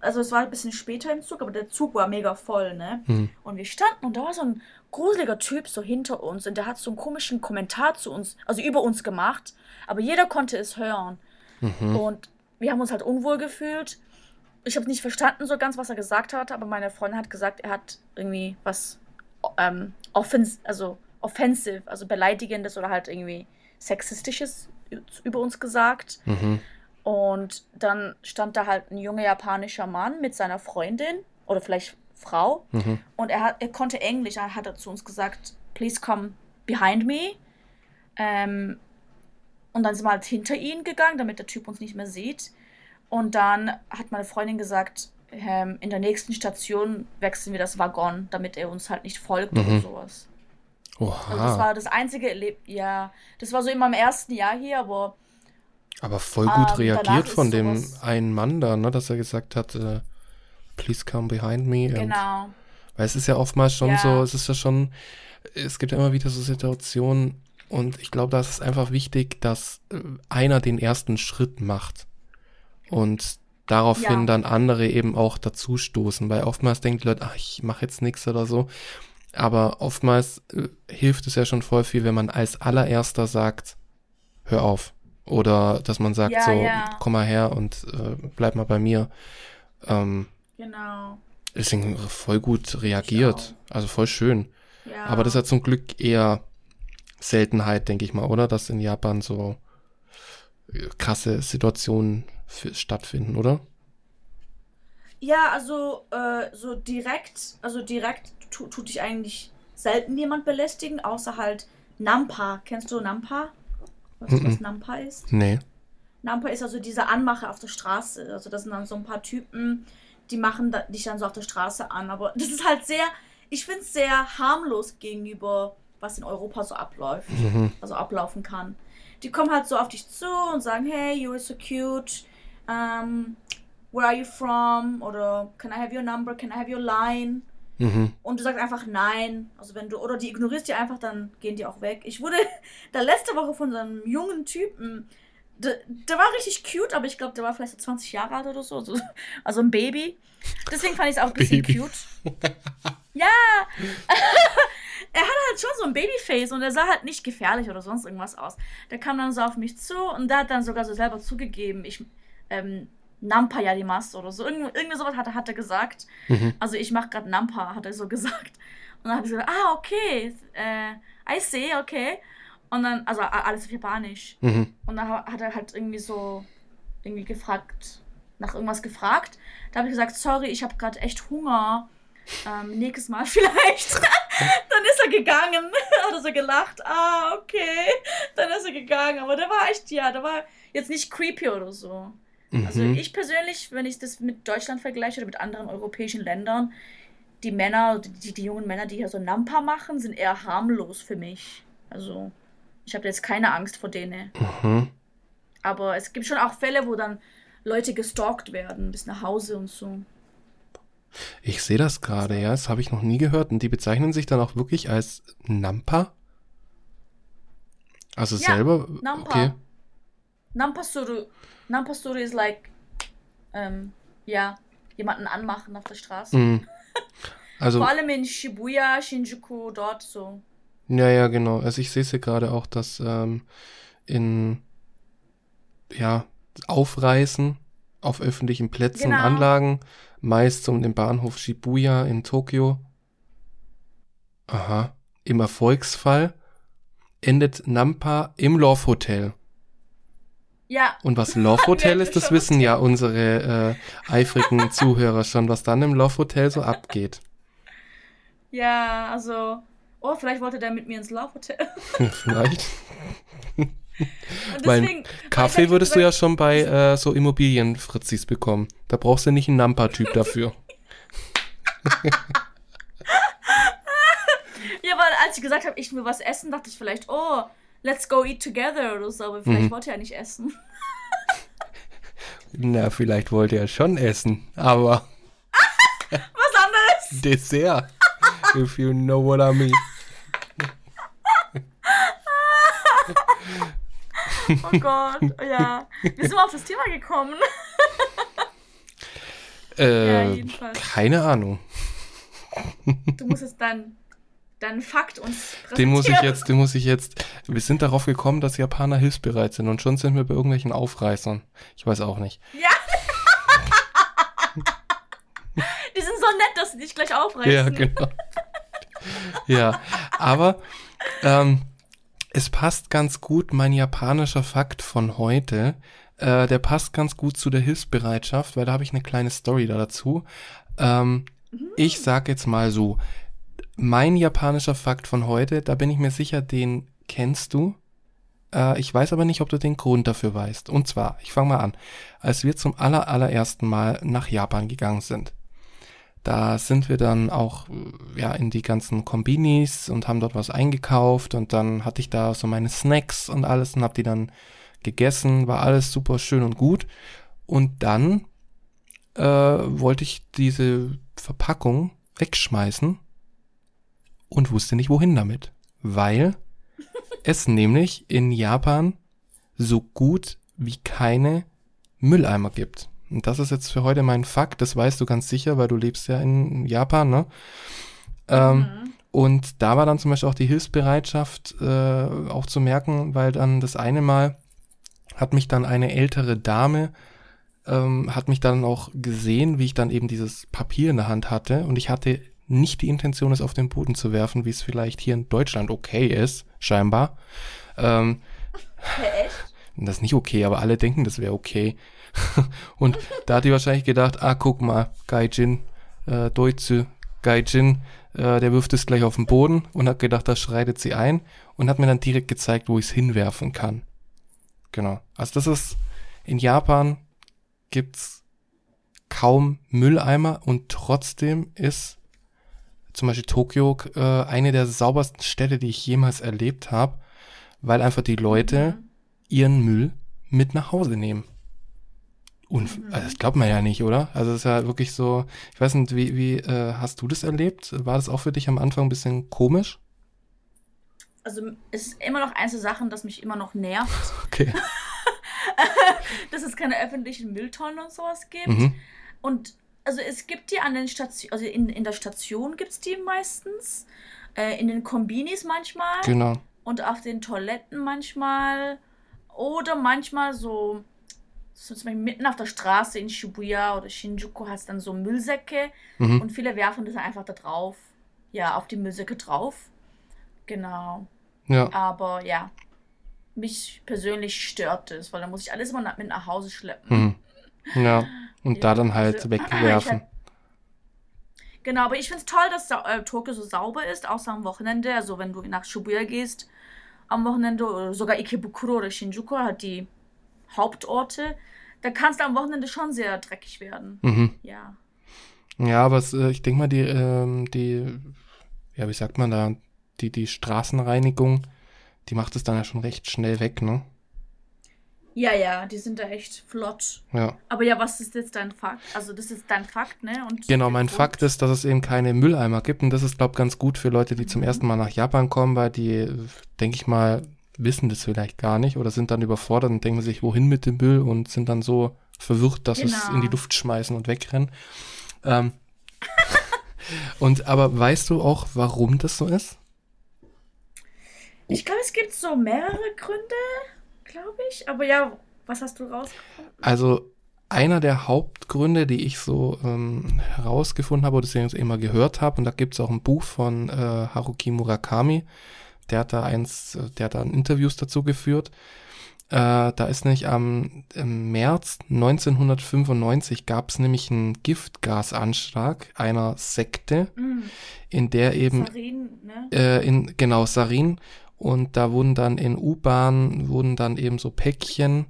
Also es war ein bisschen später im Zug, aber der Zug war mega voll, ne? Hm. Und wir standen und da war so ein gruseliger Typ so hinter uns und der hat so einen komischen Kommentar zu uns, also über uns gemacht, aber jeder konnte es hören. Mhm. Und wir haben uns halt unwohl gefühlt. Ich habe nicht verstanden so ganz, was er gesagt hat, aber meine Freundin hat gesagt, er hat irgendwie was ähm, offens also offensive, also beleidigendes oder halt irgendwie sexistisches über uns gesagt. Mhm. Und dann stand da halt ein junger japanischer Mann mit seiner Freundin oder vielleicht Frau. Mhm. Und er, hat, er konnte Englisch, er hat er zu uns gesagt, please come behind me. Ähm, und dann sind wir halt hinter ihn gegangen, damit der Typ uns nicht mehr sieht. Und dann hat meine Freundin gesagt, ähm, in der nächsten Station wechseln wir das Waggon, damit er uns halt nicht folgt oder Mhm. Sowas. Also das Oha. war das einzige Erleb ja, das war so in meinem ersten Jahr hier, aber Aber voll gut Ähm, reagiert von dem einen Mann da, ne, dass er gesagt hat, äh, please come behind me. Und, genau. Weil es ist ja oftmals schon Ja. so, es ist ja schon, es gibt ja immer wieder so Situationen und ich glaube, da ist es einfach wichtig, dass äh, einer den ersten Schritt macht und daraufhin Ja. dann andere eben auch dazu stoßen, weil oftmals denken die Leute, ach, ich mache jetzt nichts oder so. Aber oftmals äh, hilft es ja schon voll viel, wenn man als allererster sagt, hör auf. Oder dass man sagt Ja, so, ja. komm mal her und äh, bleib mal bei mir. Ähm, Genau. deswegen voll gut reagiert. Also voll schön. Ja. Aber das ist ja zum Glück eher Seltenheit, denke ich mal, oder? Dass in Japan so äh, krasse Situationen stattfinden, oder? Ja, also äh, so direkt, also direkt tu, tut dich eigentlich selten jemand belästigen, außer halt Nampa. Kennst du Nampa? Weißt du, was. Nampa ist? Nee. Nampa ist also diese Anmache auf der Straße. Also das sind dann so ein paar Typen, die machen da, dich dann so auf der Straße an. Aber das ist halt sehr, ich finde es sehr harmlos gegenüber, was in Europa so abläuft, Mhm. also ablaufen kann. Die kommen halt so auf dich zu und sagen, hey, you are so cute. Um, where are you from? Oder can I have your number? Can I have your line? Mhm. Und du sagst einfach nein. Also wenn du, oder die ignorierst die einfach, dann gehen die auch weg. Ich wurde <laughs> da letzte Woche von so einem jungen Typen, der, der war richtig cute, aber ich glaube, der war vielleicht so 20 Jahre alt oder so. Also, <laughs> also ein Baby. Deswegen fand ich es auch ein bisschen Baby. cute. <laughs> Ja! er hatte halt schon so ein Babyface und er sah halt nicht gefährlich oder sonst irgendwas aus. Der kam dann so auf mich zu und der hat dann sogar so selber zugegeben, ich, ähm, Nampa Yadimas oder so. Irgend, irgendwie sowas hat er, hat er gesagt. Mhm. Also ich mache gerade Nampa, hat er so <laughs> gesagt. Und dann habe ich gesagt, ah, okay, äh, I see, okay. Und dann, also alles auf Japanisch. Mhm. Und dann ha- hat er halt irgendwie so, irgendwie gefragt, nach irgendwas gefragt. Da habe ich gesagt, sorry, ich habe gerade echt Hunger. Ähm, nächstes Mal <laughs> vielleicht. <laughs> dann ist er gegangen. hat er so gelacht. Ah, okay. Dann ist er gegangen. Aber der war echt, ja, der war jetzt nicht creepy oder so. Also Mhm. ich persönlich, wenn ich das mit Deutschland vergleiche oder mit anderen europäischen Ländern, die Männer, die, die jungen Männer, die hier so Nampa machen, sind eher harmlos für mich. Also ich habe jetzt keine Angst vor denen. Mhm. Aber es gibt schon auch Fälle, wo dann Leute gestalkt werden bis nach Hause und so. Ich sehe das gerade, ja. Das habe ich noch nie gehört. Und die bezeichnen sich dann auch wirklich als Nampa? Also Ja, selber? Nampa. Okay. Nampasuru. Nampasuru ist like, ähm, ja, jemanden anmachen auf der Straße. Mhm. <laughs> Also, Vor allem in Shibuya, Shinjuku, dort so. ja, ja, genau. Also ich sehe es hier gerade auch, dass ähm, in, ja, Aufreißen auf öffentlichen Plätzen und Genau. Anlagen, meist um den Bahnhof Shibuya in Tokio. Aha. Im Erfolgsfall endet Nampa im Love Hotel. Ja, Und was Love <laughs> Hotel ist, das wissen ja unsere äh, eifrigen <laughs> Zuhörer schon, was dann im Love Hotel so abgeht. ja, also. Oh, vielleicht wollte der mit mir ins Love Hotel. <laughs> Vielleicht. Deswegen. Kaffee weil würdest ich du halt ja schon bei äh, so Immobilienfritzis bekommen. Da brauchst du nicht einen Nampa-Typ dafür. Ja, weil als ich gesagt habe, ich will was essen, dachte ich vielleicht, oh, let's go eat together oder so. Aber vielleicht Mhm. wollte er nicht essen. <laughs> Na, vielleicht wollte er schon essen, aber <laughs> Was anderes? <laughs> Dessert. If you know what I mean. Oh Gott, ja. Wir sind mal auf das Thema gekommen. Äh, jedenfalls. keine Ahnung. Du musst jetzt deinen dein Fakt uns Den muss ich jetzt, den muss ich jetzt. Wir sind darauf gekommen, dass Japaner hilfsbereit sind und schon sind wir bei irgendwelchen Aufreißern. Ich weiß auch nicht. Ja. <laughs> Die sind so nett, dass sie dich gleich aufreißen. Ja, genau. ja, aber ähm, es passt ganz gut, mein japanischer Fakt von heute. Äh, der passt ganz gut zu der Hilfsbereitschaft, weil da habe ich eine kleine Story da dazu. Ähm, Ich sag jetzt mal so, mein japanischer Fakt von heute, da bin ich mir sicher, den kennst du. Äh, ich weiß aber nicht, ob du den Grund dafür weißt. Und zwar, ich fange mal an. Als wir zum aller, allerersten Mal nach Japan gegangen sind, da sind wir dann auch äh, ja in die ganzen Kombinis und haben dort was eingekauft und dann hatte ich da so meine Snacks und alles und hab die dann gegessen, war alles super schön und gut. Und dann äh, wollte ich diese Verpackung wegschmeißen und wusste nicht wohin damit, weil es nämlich in Japan so gut wie keine Mülleimer gibt. Und das ist jetzt für heute mein Fakt, das weißt du ganz sicher, weil du lebst ja in Japan, ne? Ähm, mhm. Und da war dann zum Beispiel auch die Hilfsbereitschaft äh, auch zu merken, weil dann das eine Mal hat mich dann eine ältere Dame, ähm, hat mich dann auch gesehen, wie ich dann eben dieses Papier in der Hand hatte und ich hatte nicht die Intention, es auf den Boden zu werfen, wie es vielleicht hier in Deutschland okay ist, scheinbar. Ähm, echt? Das ist nicht okay, aber alle denken, das wäre okay. <laughs> und da hat die wahrscheinlich gedacht, ah, guck mal, Gaijin, äh, Deutsche, Gaijin, äh, der wirft es gleich auf den Boden und hat gedacht, da schreitet sie ein und hat mir dann direkt gezeigt, wo ich es hinwerfen kann. Genau. Also das ist, in Japan gibt's kaum Mülleimer und trotzdem ist zum Beispiel Tokio äh, eine der saubersten Städte, die ich jemals erlebt habe, weil einfach die Leute mhm. ihren Müll mit nach Hause nehmen. Und mhm. also das glaubt man ja nicht, oder? Also es ist ja wirklich so, ich weiß nicht, wie, wie äh, hast du das erlebt? War das auch für dich am Anfang ein bisschen komisch? Also es ist immer noch eins der Sachen, das mich immer noch nervt. <laughs> Okay. <laughs> dass es keine öffentlichen Mülltonnen und sowas gibt. Mhm. Und also es gibt die an den Stationen, also in, in der Station gibt es die meistens. Äh, in den Kombinis manchmal. Genau. Und auf den Toiletten manchmal. Oder manchmal so so zum Beispiel mitten auf der Straße in Shibuya oder Shinjuku hast dann so Müllsäcke mhm. und viele werfen das einfach da drauf. Ja, auf die Müllsäcke drauf. Genau. Ja. Aber ja, mich persönlich stört das, weil dann muss ich alles immer mit nach Hause schleppen. Mhm. Ja, und ja, da dann halt also, wegwerfen. Genau, aber ich finde es toll, dass äh, Tokio so sauber ist, außer am Wochenende. Also wenn du nach Shibuya gehst am Wochenende oder sogar Ikebukuro oder Shinjuku, hat die Hauptorte, da kann es am Wochenende schon sehr dreckig werden. Mhm. Ja. Ja, aber es, äh, ich denke mal, die, ähm, die, ja, wie sagt man da, die, die Straßenreinigung, die macht es dann ja schon recht schnell weg, ne? Ja, ja, die sind da echt flott. Ja. Aber ja, was ist jetzt dein Fakt? Also das ist dein Fakt, ne? Und genau, mein Fakt ist, dass es eben keine Mülleimer gibt und das ist, glaube ich, ganz gut für Leute, die mhm. zum ersten Mal nach Japan kommen, weil die, denke ich mal, wissen das vielleicht gar nicht oder sind dann überfordert und denken sich, wohin mit dem Müll und sind dann so verwirrt, dass genau. es in die Luft schmeißen und wegrennen. Ähm, <laughs> und aber weißt du auch, warum das so ist? Ich glaube, es gibt so mehrere Gründe, glaube ich. Aber ja, was hast du rausgefunden? Also einer der Hauptgründe, die ich so ähm, herausgefunden habe oder deswegen immer gehört habe, und da gibt es auch ein Buch von äh, Haruki Murakami, der hat da eins, der hat da Interviews dazu geführt. Äh, da ist nämlich am im März 1995 gab es nämlich einen Giftgasanschlag einer Sekte, mm. in der eben Sarin, ne? äh, in genau Sarin und da wurden dann in U-Bahnen wurden dann eben so Päckchen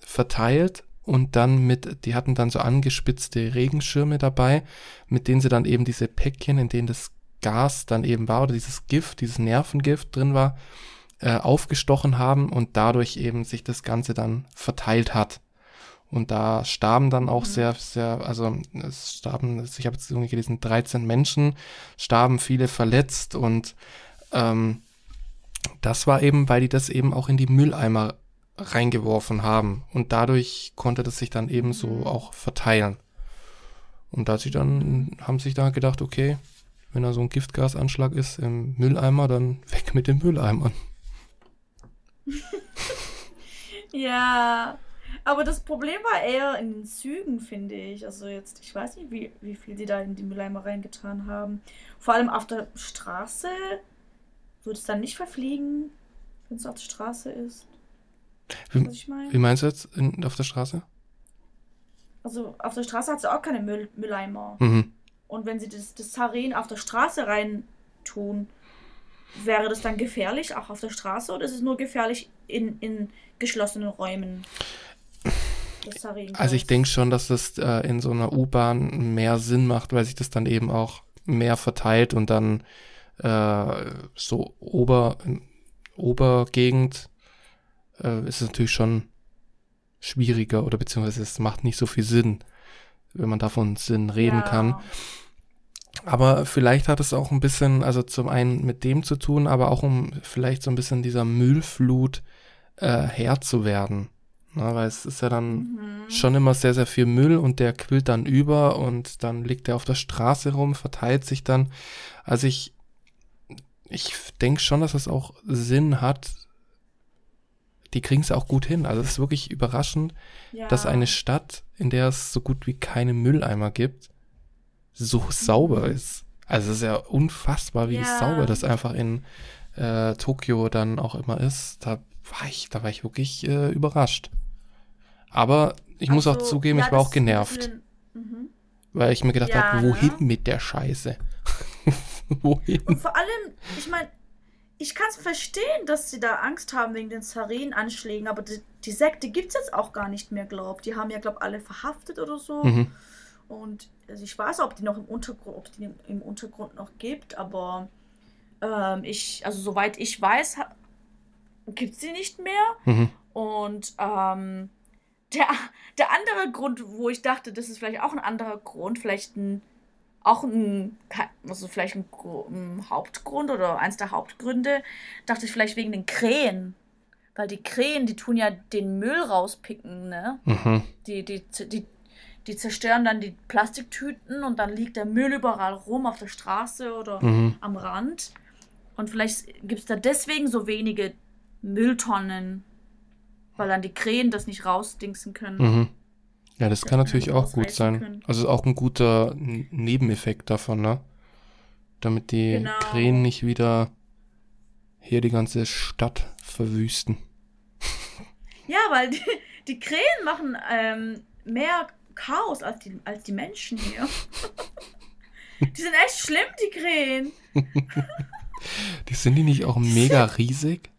verteilt und dann mit, die hatten dann so angespitzte Regenschirme dabei, mit denen sie dann eben diese Päckchen, in denen das Gas dann eben war oder dieses Gift, dieses Nervengift drin war, äh, aufgestochen haben und dadurch eben sich das Ganze dann verteilt hat. Und da starben dann auch mhm. sehr, sehr, also es starben, ich habe jetzt irgendwie gelesen, 13 Menschen, starben viele verletzt und ähm, das war eben, weil die das eben auch in die Mülleimer reingeworfen haben. Und dadurch konnte das sich dann eben so auch verteilen. Und da sie dann, haben sich dann gedacht, okay, wenn da so ein Giftgasanschlag ist im Mülleimer, dann weg mit dem Mülleimern. ja, aber das Problem war eher in den Zügen, finde ich. Also jetzt, ich weiß nicht, wie, wie viel die da in die Mülleimer reingetan haben. Vor allem auf der Straße würde es dann nicht verfliegen, wenn es auf der Straße ist. Wie, was ich mein? wie meinst du jetzt in, auf der Straße? Also auf der Straße hat sie auch keine Müll, Mülleimer. Mhm. Und wenn sie das, das Sarin auf der Straße rein tun, wäre das dann gefährlich, auch auf der Straße, oder ist es nur gefährlich in, in geschlossenen Räumen? Also ich denke schon, dass das äh, in so einer U-Bahn mehr Sinn macht, weil sich das dann eben auch mehr verteilt und dann äh, so Ober, Obergegend äh, ist es natürlich schon schwieriger oder beziehungsweise es macht nicht so viel Sinn, wenn man davon Sinn reden ja. kann. Aber vielleicht hat es auch ein bisschen, also zum einen mit dem zu tun, aber auch um vielleicht so ein bisschen dieser Müllflut äh, Herr zu werden. Na, weil es ist ja dann mhm. schon immer sehr, sehr viel Müll und der quillt dann über und dann liegt er auf der Straße rum, verteilt sich dann. Also ich, ich denke schon, dass das auch Sinn hat. Die kriegen es auch gut hin. Also es ist wirklich überraschend, ja. dass eine Stadt, in der es so gut wie keine Mülleimer gibt, so mhm. sauber ist. Also es ist ja unfassbar, wie ja. sauber das einfach in äh, Tokio dann auch immer ist. Da war ich, da war ich wirklich äh, überrascht. Aber ich also, muss auch also, zugeben, ja, ich war auch genervt. Mhm. Weil ich mir gedacht ja, habe, wohin ne? mit der Scheiße? <laughs> wohin? Und vor allem, ich meine, ich kann es verstehen, dass sie da Angst haben wegen den Sarin-Anschlägen, aber die, die Sekte gibt es jetzt auch gar nicht mehr, glaub. Die haben ja, glaub, alle verhaftet oder so. Mhm. Und also ich weiß, ob die noch im Untergrund, ob die im Untergrund noch gibt, aber ähm, ich, also soweit ich weiß, gibt es sie nicht mehr. Mhm. Und ähm, der, der andere Grund, wo ich dachte, das ist vielleicht auch ein anderer Grund, vielleicht ein, auch ein, also vielleicht ein, ein Hauptgrund oder eins der Hauptgründe, dachte ich vielleicht wegen den Krähen. Weil die Krähen, die tun ja den Müll rauspicken, ne? Mhm. Die, die, die, die zerstören dann die Plastiktüten und dann liegt der Müll überall rum auf der Straße oder mhm. am Rand. Und vielleicht gibt es da deswegen so wenige Mülltonnen weil dann die Krähen das nicht rausdingsen können. Mhm. Ja, das, kann natürlich auch gut sein. Können. Also auch ein guter Nebeneffekt davon, ne? Damit die genau. Krähen nicht wieder hier die ganze Stadt verwüsten. <laughs> Ja, weil die, die Krähen machen ähm, mehr Chaos als die, als die Menschen hier. <laughs> die sind echt schlimm, die Krähen. <laughs> die sind die nicht auch mega riesig?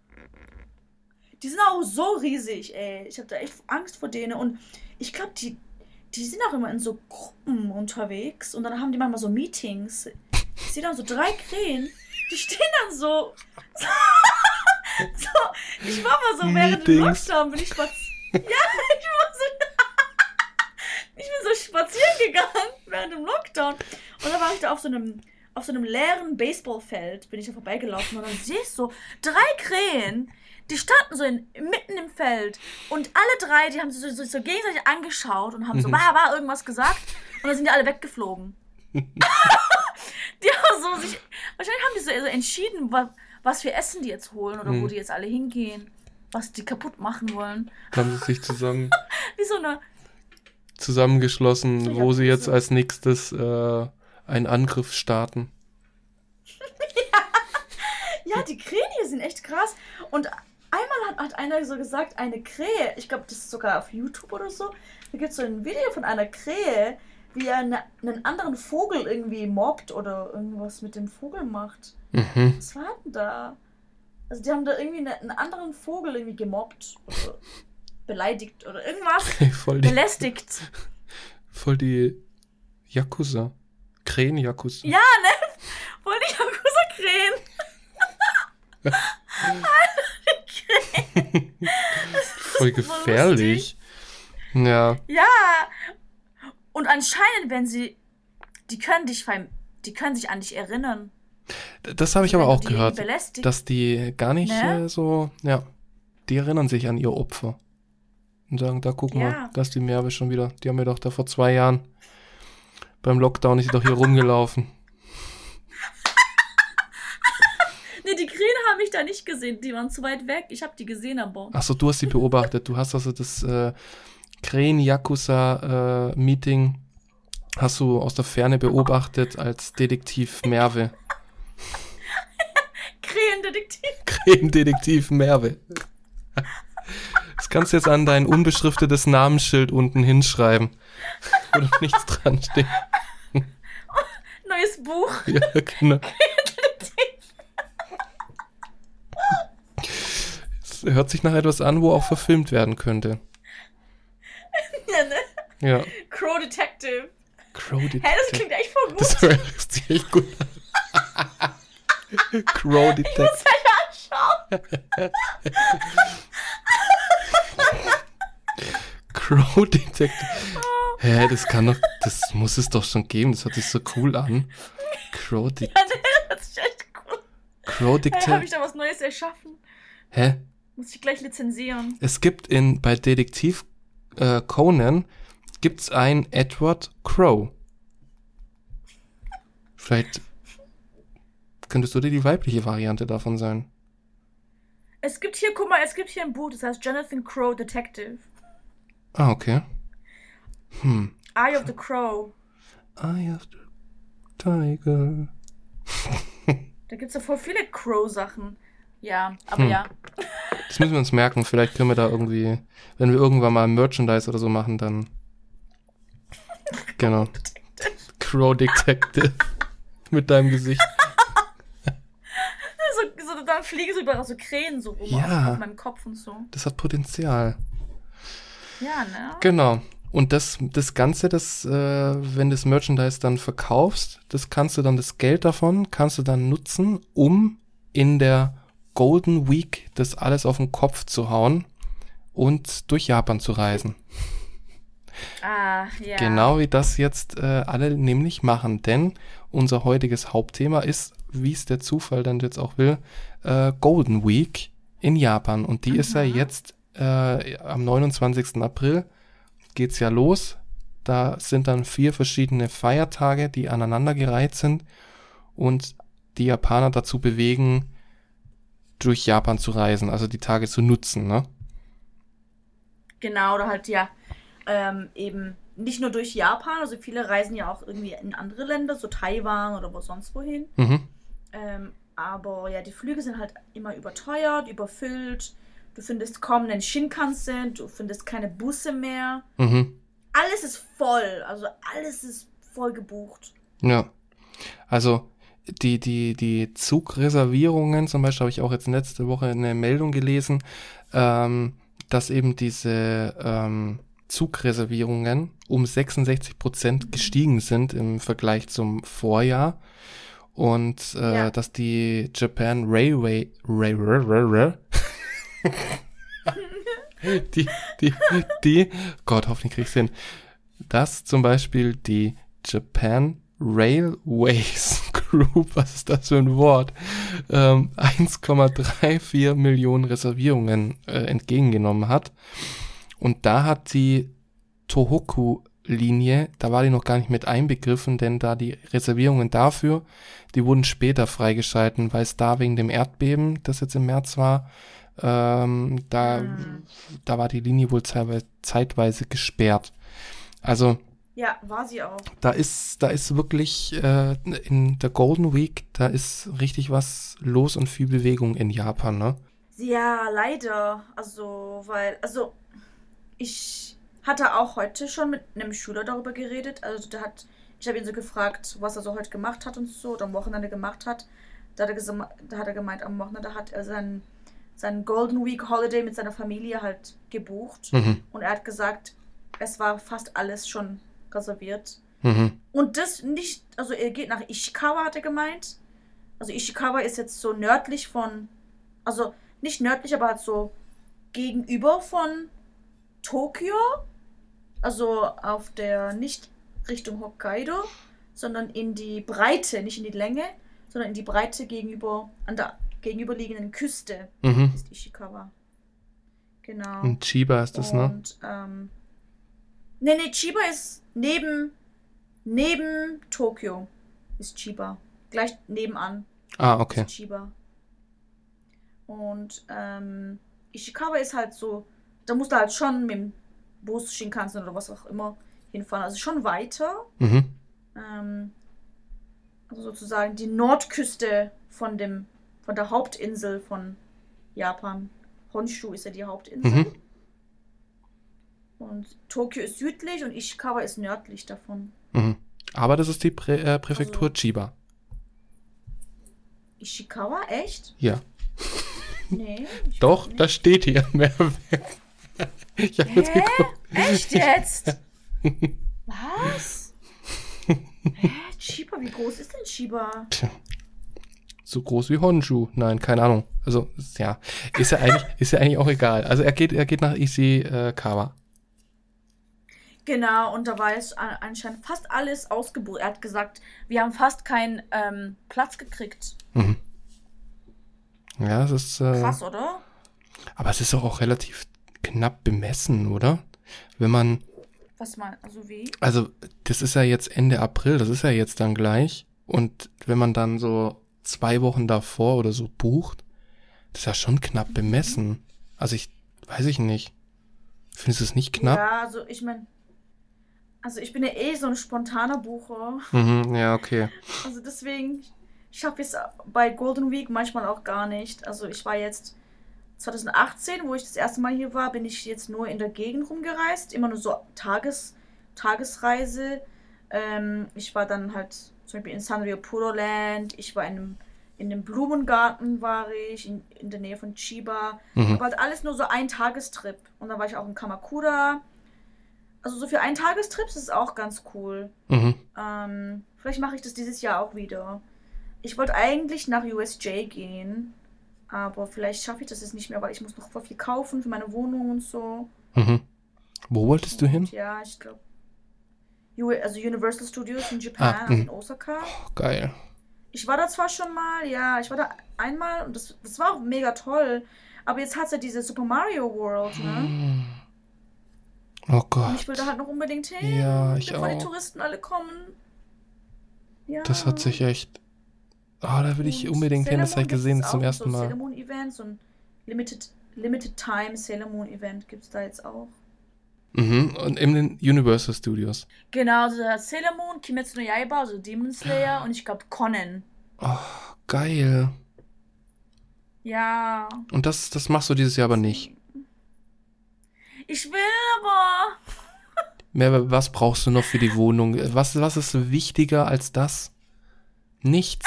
Die sind auch so riesig, ey. Ich habe da echt Angst vor denen. Und ich glaube, die, die sind auch immer in so Gruppen unterwegs. Und dann haben die manchmal so Meetings. Ich sehe dann so drei Krähen. Die stehen dann so. so, <laughs> so ich war mal so während dem Lockdown, bin ich spazieren. Ja, ich war so. <laughs> ich bin so spazieren gegangen während dem Lockdown. Und dann war ich da auf so einem auf so einem leeren Baseballfeld bin ich da vorbeigelaufen und dann sehe ich so drei Krähen, die standen so in, mitten im Feld und alle drei, die haben sich so, so, so gegenseitig angeschaut und haben so, war, mhm. war irgendwas gesagt und dann sind die alle weggeflogen. <laughs> die haben so sich, wahrscheinlich haben die so, so entschieden, was, was wir Essen die jetzt holen oder mhm. wo die jetzt alle hingehen, was die kaputt machen wollen. Haben sie sich zusammen. <laughs> Wie so eine. Zusammengeschlossen, wo sie jetzt als nächstes äh, einen Angriff starten. <laughs> ja. ja, die Krähen hier sind echt krass. Und Einmal hat, hat einer so gesagt, eine Krähe, ich glaube, das ist sogar auf YouTube oder so, da gibt es so ein Video von einer Krähe, wie er eine, einen anderen Vogel irgendwie mobbt oder irgendwas mit dem Vogel macht. Mhm. Was war denn da? Also die haben da irgendwie eine, einen anderen Vogel irgendwie gemobbt oder <laughs> beleidigt oder irgendwas. <laughs> voll die, belästigt. <laughs> Voll die Yakuza. Krähen-Yakuza. Ja, ne? Voll die Yakuza-Krähen. <laughs> Voll gefährlich. Ja. Ja. Und anscheinend, wenn sie, die können dich, die können sich an dich erinnern. Das habe ich aber auch gehört, dass die gar nicht ne? äh, so, ja, die erinnern sich an ihr Opfer und sagen, da gucken ja. wir, dass die Merve schon wieder, die haben wir doch da vor zwei Jahren beim Lockdown ist sie doch hier rumgelaufen. habe ich da nicht gesehen. Die waren zu weit weg. Ich habe die gesehen aber. Achso, du hast sie beobachtet. Du hast also das äh, Krähen-Yakuza-Meeting äh, hast du aus der Ferne beobachtet als Detektiv Merve. <laughs> Krähendetektiv. Krähendetektiv Merve. Das kannst du jetzt an dein unbeschriftetes Namensschild unten hinschreiben. Wo nichts dran steht. <laughs> Neues Buch. Ja, genau. Hört sich nach etwas an, wo auch verfilmt werden könnte. ja, <laughs> ne? Ja. Crow Detective. Crow Detective. Hä, das klingt echt voll gut. Das hört sich echt gut an. <laughs> Crow Detective. Ich muss anschauen. <laughs> Crow Detective. Hä, das kann doch, das muss es doch schon geben. Das hört sich so cool an. Crow Detective. Ja, das ist echt cool. Crow Detective. Hey, hab ich da was Neues erschaffen? Hä? Muss ich gleich lizenzieren. Es gibt in bei Detektiv äh, Conan gibt's ein Edward Crow. Vielleicht könntest du dir die weibliche Variante davon sein. Es gibt hier, guck mal, es gibt hier ein Buch, das heißt Jonathan Crow Detective. Ah, okay. Hm. Eye of the Crow. Eye of the Tiger. <laughs> Da gibt's ja voll viele Crow-Sachen. Ja, aber Hm. ja. Das müssen wir uns merken. Vielleicht können wir da irgendwie, wenn wir irgendwann mal Merchandise oder so machen, dann. Genau. Crow Detective. Mit deinem Gesicht. <laughs> So, so, da fliegen so überall so Krähen so rum Ja. auf, meinem Kopf und so. Das hat Potenzial. Ja, ne? Genau. Und das, das Ganze, das, äh, wenn du das Merchandise dann verkaufst, das kannst du dann, das Geld davon kannst du dann nutzen, um in der Golden Week das alles auf den Kopf zu hauen und durch Japan zu reisen. Ah, ja. Genau wie das jetzt äh, alle nämlich machen, denn unser heutiges Hauptthema ist, wie es der Zufall dann jetzt auch will, äh, Golden Week in Japan. Und die ist ja Mhm. jetzt äh, am 29. April geht's ja los. Da sind dann vier verschiedene Feiertage, die aneinandergereiht sind und die Japaner dazu bewegen, durch Japan zu reisen, also die Tage zu nutzen, ne? Genau, oder halt ja ähm, eben nicht nur durch Japan, also viele reisen ja auch irgendwie in andere Länder, so Taiwan oder wo sonst wohin. Mhm. Ähm, aber ja, die Flüge sind halt immer überteuert, überfüllt. Du findest kaum einen Shinkansen, du findest keine Busse mehr. Mhm. Alles ist voll, also alles ist voll gebucht. Ja. Also die, die, die Zugreservierungen, zum Beispiel habe ich auch jetzt letzte Woche eine Meldung gelesen, ähm, dass eben diese ähm, Zugreservierungen um 66 Prozent gestiegen sind im Vergleich zum Vorjahr. Und äh, Ja. dass die Japan Railway Railway <laughs> die, die, die, Gott, hoffentlich krieg ich's hin, dass zum Beispiel die Japan Railways <laughs> Group, was ist das für ein Wort, ähm, 1,34 Millionen Reservierungen äh, entgegengenommen hat. Und da hat die Tohoku-Linie, da war die noch gar nicht mit einbegriffen, denn da die Reservierungen dafür, die wurden später freigeschalten, weil es da wegen dem Erdbeben, das jetzt im März war, ähm, da, Hm. da war die Linie wohl zeitweise gesperrt. Also Ja, war sie auch. da ist, da ist wirklich äh, in der Golden Week, da ist richtig was los und viel Bewegung in Japan, ne? Ja, leider. Also, weil, also, ich hatte auch heute schon mit einem Schüler darüber geredet. Also, der hat, ich habe ihn so gefragt, was er so heute gemacht hat und so, oder am Wochenende gemacht hat. Da hat er, da hat er gemeint, am Wochenende hat er seinen, seinen Golden Week Holiday mit seiner Familie halt gebucht. Mhm. Und er hat gesagt, es war fast alles schon reserviert. Mhm. Und das nicht, also er geht nach Ishikawa, hat er gemeint. Also Ishikawa ist jetzt so nördlich von, also nicht nördlich, aber halt so gegenüber von Tokio. Also auf der, nicht Richtung Hokkaido, sondern in die Breite, nicht in die Länge, sondern in die Breite gegenüber, an der gegenüberliegenden Küste Mhm. ist Ishikawa. Genau. Und Chiba ist das, ne? Und, ähm, nee, nee, Chiba ist neben, neben Tokio ist Chiba. Gleich nebenan Ah, okay. ist Chiba. Und, ähm, Ishikawa ist halt so, da musst du halt schon mit dem Bus, Shinkansen oder was auch immer hinfahren. Also schon weiter. Mhm. Ähm, also sozusagen die Nordküste von dem, von der Hauptinsel von Japan. Honshu ist ja die Hauptinsel. Mhm. Und Tokio ist südlich und Ishikawa ist nördlich davon. Mhm. Aber das ist die Prä äh, Präfektur Also- Chiba. Ishikawa? Echt? Ja. Nee. <laughs> Doch, das steht hier. <laughs> ich habe jetzt geguckt. Echt jetzt? <laughs> Was? Hä? Chiba, wie groß ist denn Chiba? Tja. So groß wie Honshu. Nein, keine Ahnung. Also, ja. Ist ja eigentlich, ist ja eigentlich auch egal. Also er geht, er geht nach Ishikawa. Genau, und da war es an- anscheinend fast alles ausgebucht. Er hat gesagt, wir haben fast keinen ähm, Platz gekriegt. Mhm. Ja, es ist. Äh, Krass, oder? Aber es ist doch auch relativ knapp bemessen, oder? Wenn man, Was mal, also wie? also das ist ja jetzt Ende April, das ist ja jetzt dann gleich. Und wenn man dann so zwei Wochen davor oder so bucht, das ist ja schon knapp bemessen. Also ich, weiß ich nicht. Findest du es nicht knapp? Ja, also ich meine, also ich bin ja eh so ein spontaner Bucher. Mhm, ja, okay. Also deswegen schaffe ich es bei Golden Week manchmal auch gar nicht. Also ich war jetzt 2018, wo ich das erste Mal hier war, bin ich jetzt nur in der Gegend rumgereist. Immer nur so Tages, Tagesreise. Ähm, ich war dann halt zum Beispiel in Sanrio Puro Land. Ich war in einem, in einem Blumengarten war ich, in, in der Nähe von Chiba. Mhm. Aber halt alles nur so ein Tagestrip. Und dann war ich auch in Kamakura. Also so für einen Tagestrip ist es auch ganz cool. Mhm. Ähm, vielleicht mache ich das dieses Jahr auch wieder. Ich wollte eigentlich nach USJ gehen, aber vielleicht schaffe ich das jetzt nicht mehr, weil ich muss noch voll viel kaufen für meine Wohnung und so. Mhm. Wo wolltest du hin? Und ja, ich glaube. Also Universal Studios in Japan, Ah, also in mhm. Osaka. Oh, geil. Ich war da zwar schon mal, ja, ich war da einmal und das, das war auch mega toll. Aber jetzt hat es ja diese Super Mario World, ne? Mhm. Oh Und Gott. ich will da halt noch unbedingt hin. Ja, ich bevor die auch. Touristen alle kommen. Ja. Das hat sich echt. Ah, da will ich Und unbedingt hin, das habe ich gesehen zum ersten so Mal. Sailor Moon Event, so ein Limited, Limited Time Sailor Moon Event gibt es da jetzt auch. Mhm. Und in den Universal Studios. Genau, also Sailor Moon, Kimetsu no Yaiba, also Demon Slayer und ich glaube Conan. Oh, geil. Ja. Und das, das machst du dieses Jahr aber nicht. Ich will aber. <laughs> Mehr, was brauchst du noch für die Wohnung? Was, was ist wichtiger als das? Nichts.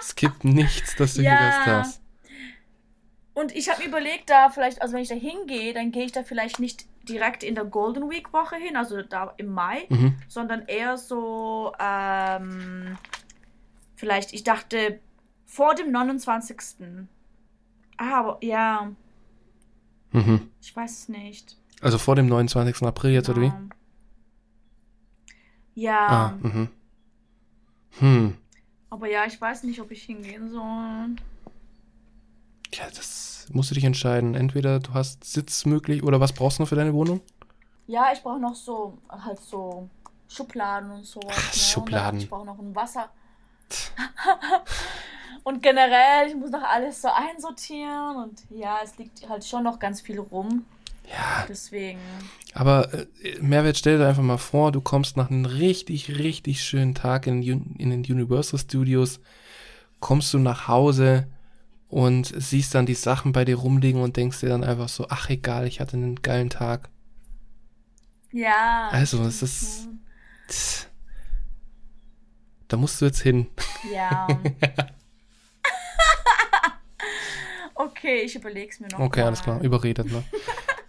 es gibt nichts, das du Ja. hier hast. Und ich habe mir überlegt, da vielleicht, also wenn ich da hingehe, dann gehe ich da vielleicht nicht direkt in der Golden Week Woche hin, also da im Mai, Mhm. sondern eher so, ähm, vielleicht, ich dachte, vor dem 29. Ah, aber ja, Mhm. ich weiß es nicht. Also vor dem 29. April jetzt, oder wie? Genau. Ja, Ah, mhm. Hm. aber ja, ich weiß nicht, ob ich hingehen soll. Ja, das musst du dich entscheiden. Entweder du hast Sitz möglich oder was brauchst du noch für deine Wohnung? Ja, ich brauche noch so, halt so Schubladen und sowas. Ach, ne? Schubladen. Und ich brauche noch ein Wasser. <laughs> und generell, ich muss noch alles so einsortieren und ja, es liegt halt schon noch ganz viel rum. Ja, Deswegen. aber äh, Mehrwert, stell dir einfach mal vor, du kommst nach einem richtig, richtig schönen Tag in, in den Universal Studios, kommst du nach Hause und siehst dann die Sachen bei dir rumliegen und denkst dir dann einfach so, ach egal, ich hatte einen geilen Tag. Ja. Also, es ist-. Tss. Da musst du jetzt hin. Ja. <laughs> okay, ich überleg's mir noch. Okay, mal. alles klar, überredet, ne? <laughs>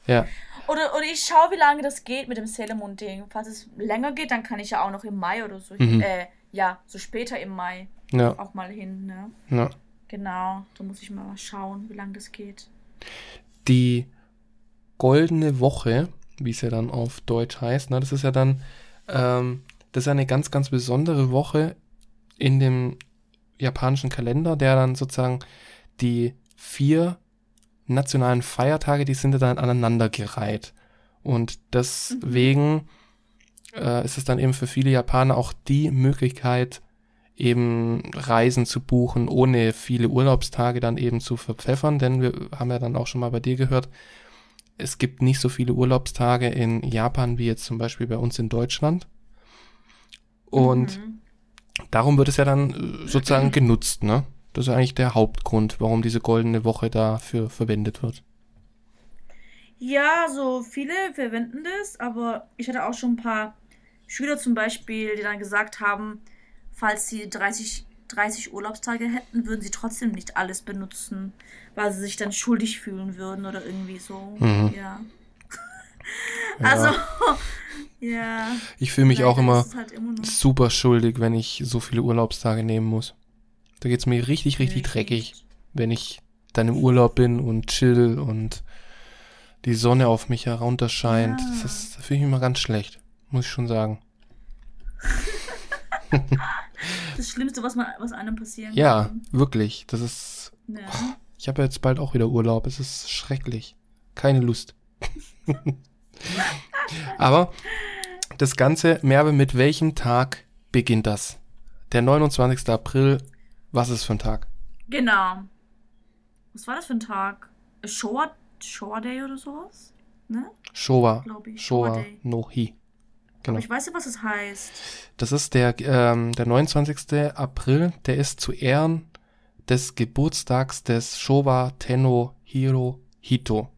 Ja, Oder, oder ich schaue, wie lange das geht mit dem Sailor Moon Ding. Falls es länger geht, dann kann ich ja auch noch im Mai oder so. Mhm. Äh, ja, so später im Mai ja, auch mal hin, ne? ja. Genau, da muss ich mal schauen, wie lange das geht. die goldene Woche, wie es ja dann auf Deutsch heißt, ne, das ist ja dann, ähm, das ist eine ganz, ganz besondere Woche in dem japanischen Kalender, der dann sozusagen die vier nationalen Feiertage, die sind dann aneinandergereiht. Und deswegen äh, ist es dann eben für viele Japaner auch die Möglichkeit, eben Reisen zu buchen, ohne viele Urlaubstage dann eben zu verpfeffern, denn wir haben ja dann auch schon mal bei dir gehört, es gibt nicht so viele Urlaubstage in Japan wie jetzt zum Beispiel bei uns in Deutschland. Und Mhm. darum wird es ja dann äh, sozusagen genutzt, ne? Das ist eigentlich der Hauptgrund, warum diese goldene Woche dafür verwendet wird. Ja, so viele verwenden das, aber ich hatte auch schon ein paar Schüler zum Beispiel, die dann gesagt haben, falls sie 30, 30 Urlaubstage hätten, würden sie trotzdem nicht alles benutzen, weil sie sich dann schuldig fühlen würden oder irgendwie so. Mhm. Ja. Ja. Also, <laughs> ja. Ich fühle mich auch immer halt immer super schuldig, wenn ich so viele Urlaubstage nehmen muss. Da geht's mir richtig, richtig dreckig, wenn ich dann im Urlaub bin und chill und die Sonne auf mich herunterscheint. Ja. Das, ist- da fühle ich mich immer ganz schlecht, muss ich schon sagen. <laughs> Das Schlimmste, was, man, was einem passieren Ja, kann. wirklich. Das ist Ja. Ich habe jetzt bald auch wieder Urlaub. Es ist schrecklich. Keine Lust. <laughs> Aber das Ganze, Merve, mit welchem Tag beginnt das? Der 29. April, was ist für ein Tag? Genau. Was war das für ein Tag? Showa, Showa Day oder sowas? Ne? Showa. Ich. Showa Showa Day. no Hi. Aber Genau. ich weiß ja, was es heißt. Das ist der, ähm, der 29. April, der ist zu Ehren des Geburtstags des Showa Tenno Hirohito.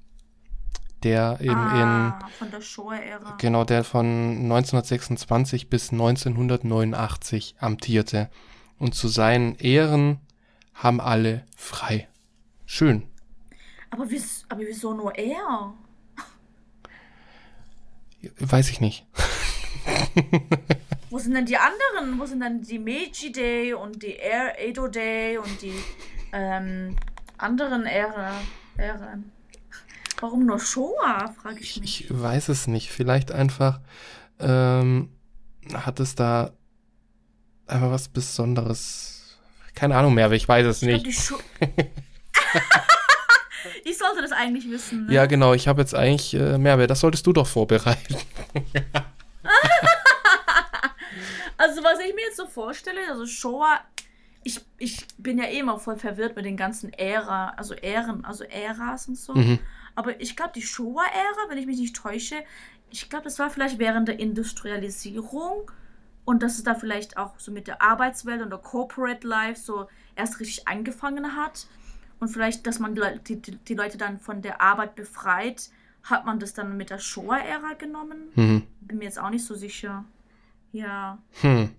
Der eben ah, von der Showa-Ära. in, genau, der von 1926 bis 1989 amtierte. Und zu seinen Ehren haben alle frei. Schön. Aber, wieso, aber wieso nur er? Weiß ich nicht. Wo sind denn die anderen? Wo sind dann die Meiji Day und die Air Edo Day und die ähm, anderen Ära, Ähren? Warum nur Showa, frage ich Ich, mich. ich weiß es nicht. Vielleicht einfach ähm, hat es da einfach was Besonderes. Keine Ahnung mehr, aber ich weiß es Ich, glaub, nicht. Scho <laughs> ich sollte das eigentlich wissen. Ne? Ja, genau. Ich habe jetzt eigentlich äh, mehr, aber das solltest du doch vorbereiten. <laughs> Also, was ich mir jetzt so vorstelle, also Showa, ich, ich bin ja eh immer voll verwirrt mit den ganzen Ära, also Ähren, also Äras und so. Mhm. Aber ich glaube, die Showa-Ära, wenn ich mich nicht täusche, ich glaube, das war vielleicht während der Industrialisierung und dass es da vielleicht auch so mit der Arbeitswelt und der Corporate Life so erst richtig angefangen hat. Und vielleicht, dass man die, die, die Leute dann von der Arbeit befreit, hat man das dann mit der Showa-Ära genommen. Mhm. Bin mir jetzt auch nicht so sicher. Ja. Hm.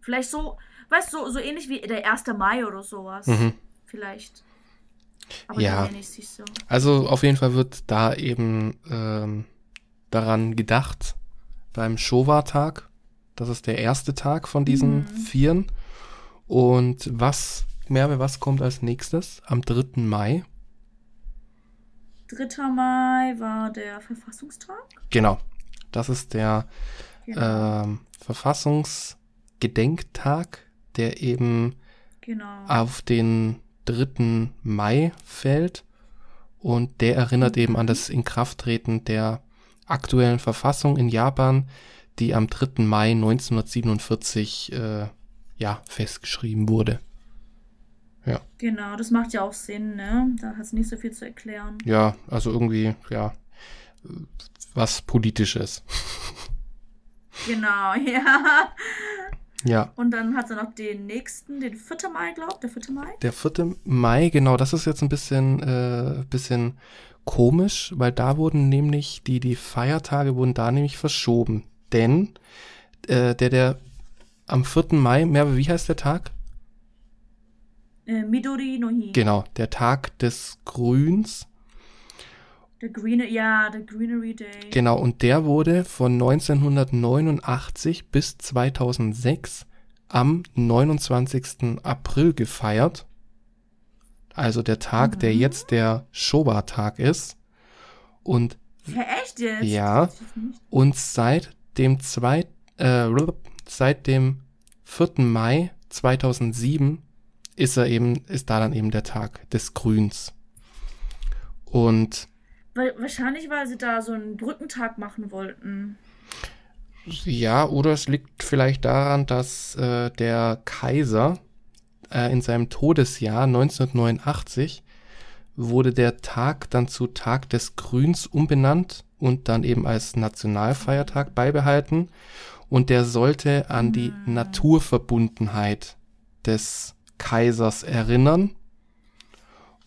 Vielleicht so, weißt du, so, so ähnlich wie der 1. Mai oder sowas. Mhm. Vielleicht. Aber Ja. sicher. Also auf jeden Fall wird da eben ähm, daran gedacht beim Showa-Tag. Das ist der erste Tag von diesen Mhm. Vieren. Und was, Merve, was kommt als nächstes? Am 3. Mai. 3. Mai war der Verfassungstag. Genau. Das ist der Genau. ähm, Verfassungsgedenktag, der eben genau. auf den 3. Mai fällt. Und der erinnert eben an das Inkrafttreten der aktuellen Verfassung in Japan, die am 3. Mai 1947 äh, ja, festgeschrieben wurde. Genau, das macht ja auch Sinn, ne? Da hat es nicht so viel zu erklären. Ja, also irgendwie, ja, was Politisches. Genau, <laughs> ja. Ja. Und dann hat er noch den nächsten, den 4. Mai, glaubt, der 4. Mai. Der 4. Mai, genau, das ist jetzt ein bisschen, äh, bisschen komisch, weil da wurden nämlich, die, die Feiertage wurden da nämlich verschoben. Denn äh, der, der am 4. Mai, Merve, wie heißt der Tag? Äh, Midori no Hi. Genau, der Tag des Grüns. Der Green, ja, der Greenery Day. Genau, und der wurde von 1989 bis 2006 am 29. April gefeiert. Also der Tag, der Mhm. jetzt der Showa-Tag ist. Und Ja, echt jetzt? Ja. Und seit dem zwei, äh, seit dem 4. Mai 2007 ist er eben, ist da dann eben der Tag des Grüns. Und wahrscheinlich, weil sie da so einen Brückentag machen wollten. ja, oder es liegt vielleicht daran, dass äh, der Kaiser äh, in seinem Todesjahr 1989 wurde der Tag dann zu Tag des Grüns umbenannt und dann eben als Nationalfeiertag beibehalten. Und der sollte an die Hm. Naturverbundenheit des Kaisers erinnern.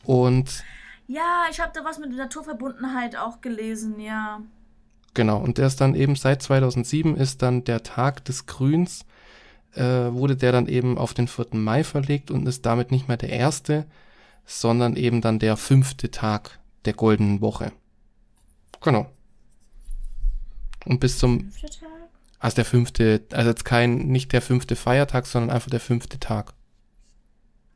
Und Ja, ich habe da was mit der Naturverbundenheit auch gelesen, ja. genau, und der ist dann eben seit 2007 ist dann der Tag des Grüns, äh, wurde der dann eben auf den 4. Mai verlegt und ist damit nicht mehr der erste, sondern eben dann der fünfte Tag der goldenen Woche. Genau. Und bis zum, also der fünfte, also jetzt kein, nicht der fünfte Feiertag, sondern einfach der fünfte Tag.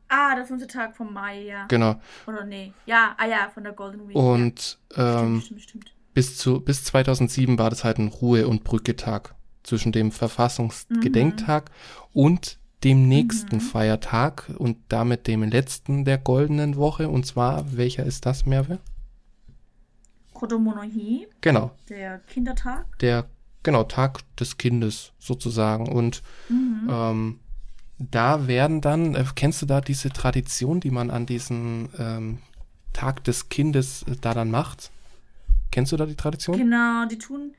Ah, der fünfte Tag vom Mai, ja. Genau. Oder nee. Ja, ah ja, von der Golden Week. Und ja. ähm, stimmt, stimmt, stimmt. bis zu bis 2007 war das halt ein Ruhe- und Brücketag zwischen dem Verfassungsgedenktag und dem nächsten Feiertag und damit dem letzten der goldenen Woche. Und zwar, welcher ist das, Merve? Kodomo no Hi, Genau, der Kindertag. der genau Tag des Kindes sozusagen. Und Mhm. ähm, da werden dann, äh, kennst du da diese Tradition, die man an diesem ähm, Tag des Kindes äh, da dann macht? Kennst du da die Tradition? Genau, die tun.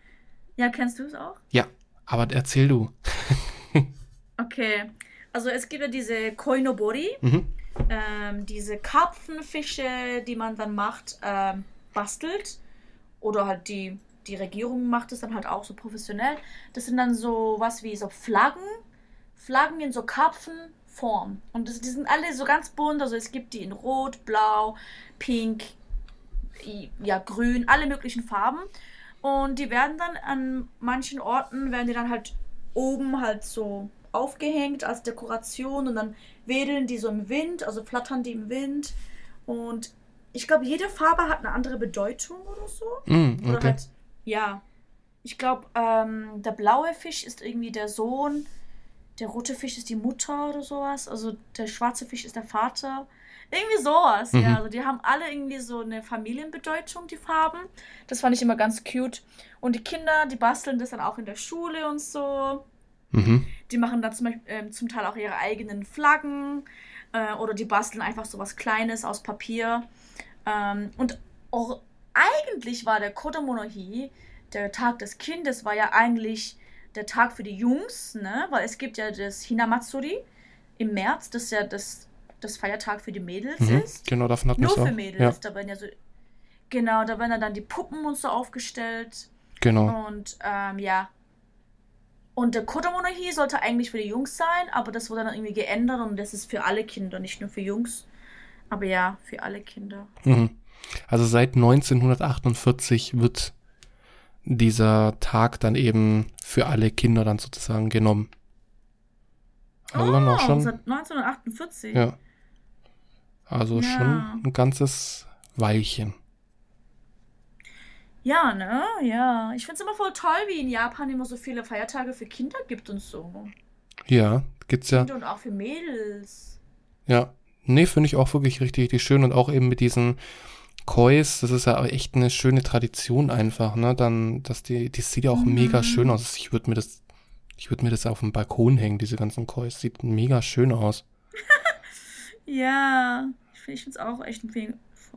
Ja, kennst du es auch? Ja, aber erzähl du. <laughs> Okay. Also es gibt ja diese Koinobori, Mhm. ähm, diese Karpfenfische, die man dann macht, ähm, bastelt. Oder halt die, die Regierung macht es dann halt auch so professionell. Das sind dann so was wie so Flaggen. Flaggen in so Karpfenform. Und das, die sind alle so ganz bunt. Also es gibt die in Rot, Blau, Pink, ja, Grün, alle möglichen Farben. Und die werden dann an manchen Orten, werden die dann halt oben halt so aufgehängt als Dekoration und dann wedeln die so im Wind, also flattern die im Wind. Und ich glaube, jede Farbe hat eine andere Bedeutung oder so. Mm, Oder okay. halt, ja. Ich glaube, ähm, der blaue Fisch ist irgendwie der Sohn, der rote Fisch ist die Mutter oder sowas. Also der schwarze Fisch ist der Vater. Irgendwie sowas, Mhm. ja. Also die haben alle irgendwie so eine Familienbedeutung, die Farben. Das fand ich immer ganz cute. Und die Kinder, die basteln das dann auch in der Schule und so. Mhm. Die machen dann zum, Beispiel, ähm, zum Teil auch ihre eigenen Flaggen äh, oder die basteln einfach so was Kleines aus Papier. Ähm, und auch eigentlich war der Kodomonohi, der Tag des Kindes, war ja eigentlich der Tag für die Jungs, ne? Weil es gibt ja das Hinamatsuri im März, das ja das, das Feiertag für die Mädels Mhm. ist. Genau, davon hat man Nur für Mädels. Ja, Da werden ja so. Genau, da werden dann die Puppen und so aufgestellt. genau. Und ähm, ja. Und der Kodomonohi sollte eigentlich für die Jungs sein, aber das wurde dann irgendwie geändert und das ist für alle Kinder, nicht nur für Jungs. Aber ja, für alle Kinder. Mhm. Also seit 1948 wird dieser Tag dann eben für alle Kinder dann sozusagen genommen. Also dann auch Oh, schon, seit 1948. ja. Also Ja. schon ein ganzes Weilchen. Ja, ne? Ja. Ich find's immer voll toll, wie in Japan immer so viele Feiertage für Kinder gibt und so. Ja, gibt's ja. Kinder und auch für Mädels. Ja, nee, finde ich auch wirklich richtig, richtig schön und auch eben mit diesen Kois, das ist ja echt eine schöne Tradition einfach, ne? Dann, dass die, die sieht ja auch mega Mhm. schön aus. Ich würde mir das, ich würde mir das auf dem Balkon hängen, diese ganzen Kois. Sieht mega schön aus. <laughs> Ja. Ich finde es auch echt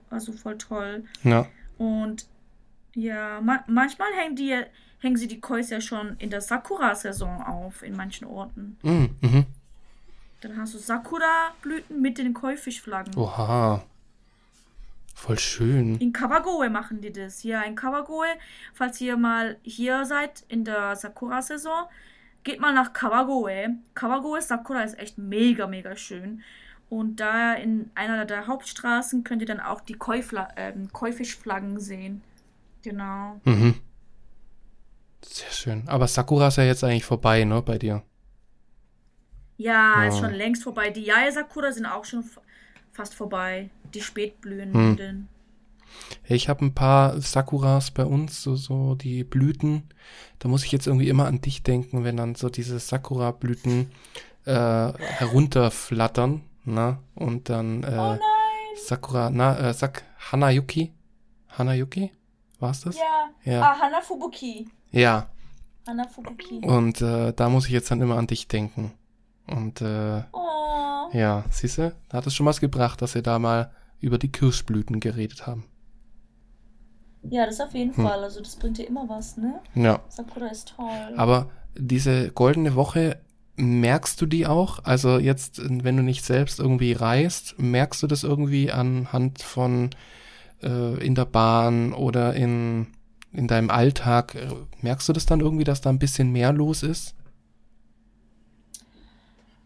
also voll toll. Ja, Und ja, ma manchmal hängen die, hängen sie die Kois ja schon in der Sakura-Saison auf, in manchen Orten. mm, mhm. Dann hast du Sakura-Blüten mit den Koi-Fischflaggen. Oha. Voll schön. In Kawagoe machen die das. Ja, in Kawagoe, falls ihr mal hier seid in der Sakura-Saison, geht mal nach Kawagoe. Kawagoe Sakura ist echt mega, mega schön. Und da in einer der Hauptstraßen könnt ihr dann auch die Koi-Fla- ähm, Koi-Fischflaggen sehen. Genau. Mhm. Sehr schön. Aber Sakura ist ja jetzt eigentlich vorbei, ne, bei dir. Ja, ist schon längst vorbei. Die Yae-Sakura sind auch schon fast vorbei. Die Spätblühenden. Ich habe ein paar Sakuras bei uns, so, so die Blüten. Da muss ich jetzt irgendwie immer an dich denken, wenn dann so diese Sakura-Blüten äh, herunterflattern, na? Und dann äh, Oh nein! Sakura, na, äh, Sak Hanayuki? Hanayuki? War's das? Ja. Ja. Ah, Hanafubuki. Ja. Hanafubuki. Und äh, da muss ich jetzt dann immer an dich denken. Und äh, Oh. ja, siehst du, da hat es schon was gebracht, dass wir da mal über die Kirschblüten geredet haben. Ja, das auf jeden Hm. Fall. Also das bringt dir immer was, ne? Ja. Sakura ist toll. Aber diese goldene Woche, merkst du die auch? Also jetzt, wenn du nicht selbst irgendwie reist, merkst du das irgendwie anhand von äh, in der Bahn oder in, in deinem Alltag? Merkst du das dann irgendwie, dass da ein bisschen mehr los ist?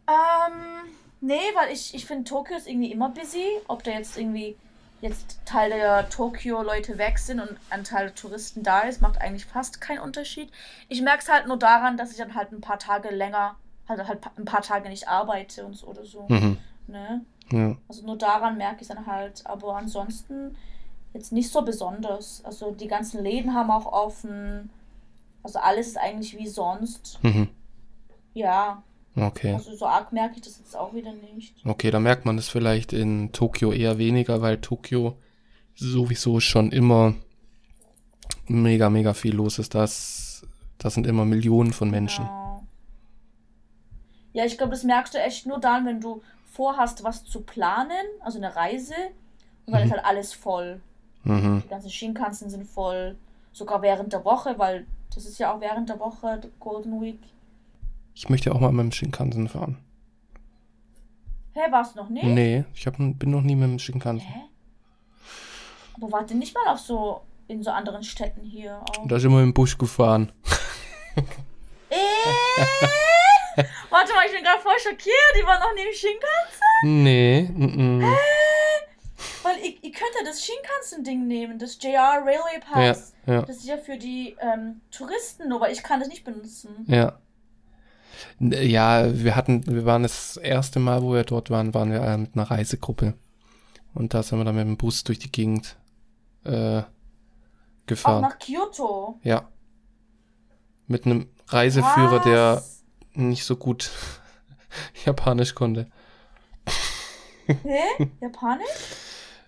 Ähm, nee, weil ich, ich finde, Tokio ist irgendwie immer busy. Ob da jetzt irgendwie jetzt Teil der Tokio-Leute weg sind und ein Teil der Touristen da ist, macht eigentlich fast keinen Unterschied. Ich merke es halt nur daran, dass ich dann halt ein paar Tage länger, halt, halt ein paar Tage nicht arbeite und so oder so. Mhm. Ne? Ja. Also nur daran merke ich es dann halt. Aber ansonsten jetzt nicht so besonders. Also die ganzen Läden haben auch offen. Also alles ist eigentlich wie sonst. Mhm. Ja. Okay. Also so arg merke ich das jetzt auch wieder nicht. Okay, da merkt man es vielleicht in Tokio eher weniger, weil Tokio sowieso schon immer mega, mega viel los ist. Das, das sind immer Millionen von Menschen. Ja, ja ich glaube, das merkst du echt nur dann, wenn du vorhast, was zu planen, also eine Reise, und dann Mhm. ist halt alles voll. Mhm. Die ganzen Shinkansen sind voll. Sogar während der Woche, weil das ist ja auch während der Woche, Golden Week. Ich möchte auch mal mit dem Shinkansen fahren. Hä, warst du noch nicht? Nee, ich hab, bin noch nie mit dem Shinkansen. Hä? Aber wart ihr nicht mal auf so, in so anderen Städten hier auch? Da ist immer im Busch gefahren. Äh? <laughs> Warte mal, ich bin gerade voll schockiert. Die waren noch nie im Shinkansen. Nee, mm, mm. Weil ihr, ihr könnt ja das Shinkansen-Ding nehmen, das JR Railway Ja, Pass. ja, Das ist ja für die ähm, Touristen nur, weil ich kann das nicht benutzen. ja. Ja, wir hatten, wir waren das erste Mal, wo wir dort waren, waren wir äh, mit einer Reisegruppe. Und da sind wir dann mit dem Bus durch die Gegend äh, Auch gefahren. nach Kyoto. Ja. Mit einem Reiseführer, der Was? nicht so gut <laughs> Japanisch konnte. Hä? <laughs> Japanisch?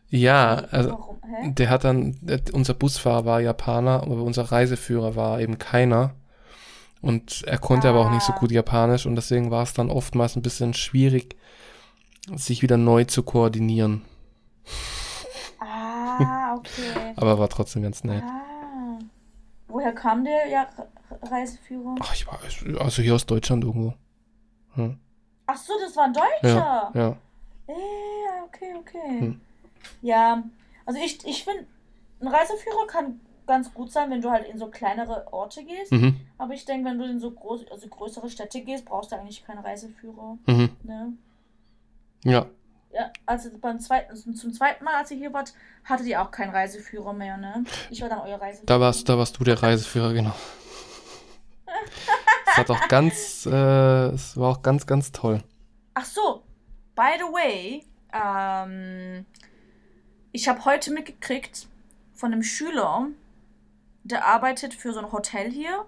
Ja, also Warum? Hä? der hat dann, der, unser Busfahrer war Japaner, aber unser Reiseführer war eben keiner. Und er konnte aber auch nicht so Ah. gut Japanisch und deswegen war es dann oftmals ein bisschen schwierig, sich wieder neu zu koordinieren. Ah, <laughs> okay. Aber war trotzdem ganz nett. Ah. Woher kam der ja, Re- Reiseführer? Ach, ich war, also hier aus Deutschland irgendwo. Hm. Ach so, das war ein Deutscher. Ja, ja. Ja, okay, okay. Hm. Ja, also ich, ich finde, ein Reiseführer kann ganz gut sein, wenn du halt in so kleinere Orte gehst. Mhm. Aber ich denke, wenn du in so groß, also größere Städte gehst, brauchst du eigentlich keinen Reiseführer. Mhm. Ne? Ja. Ja, also beim zweiten, zum zweiten Mal, als ihr hier wart, hattet ihr auch keinen Reiseführer mehr, ne? Ich war dann euer Reiseführer. Da warst, da warst du der Reiseführer, genau. Es hat auch ganz, äh, es war auch ganz, ganz toll. Ach so, by the way, ähm, ich habe heute mitgekriegt von einem Schüler, der arbeitet für so ein Hotel hier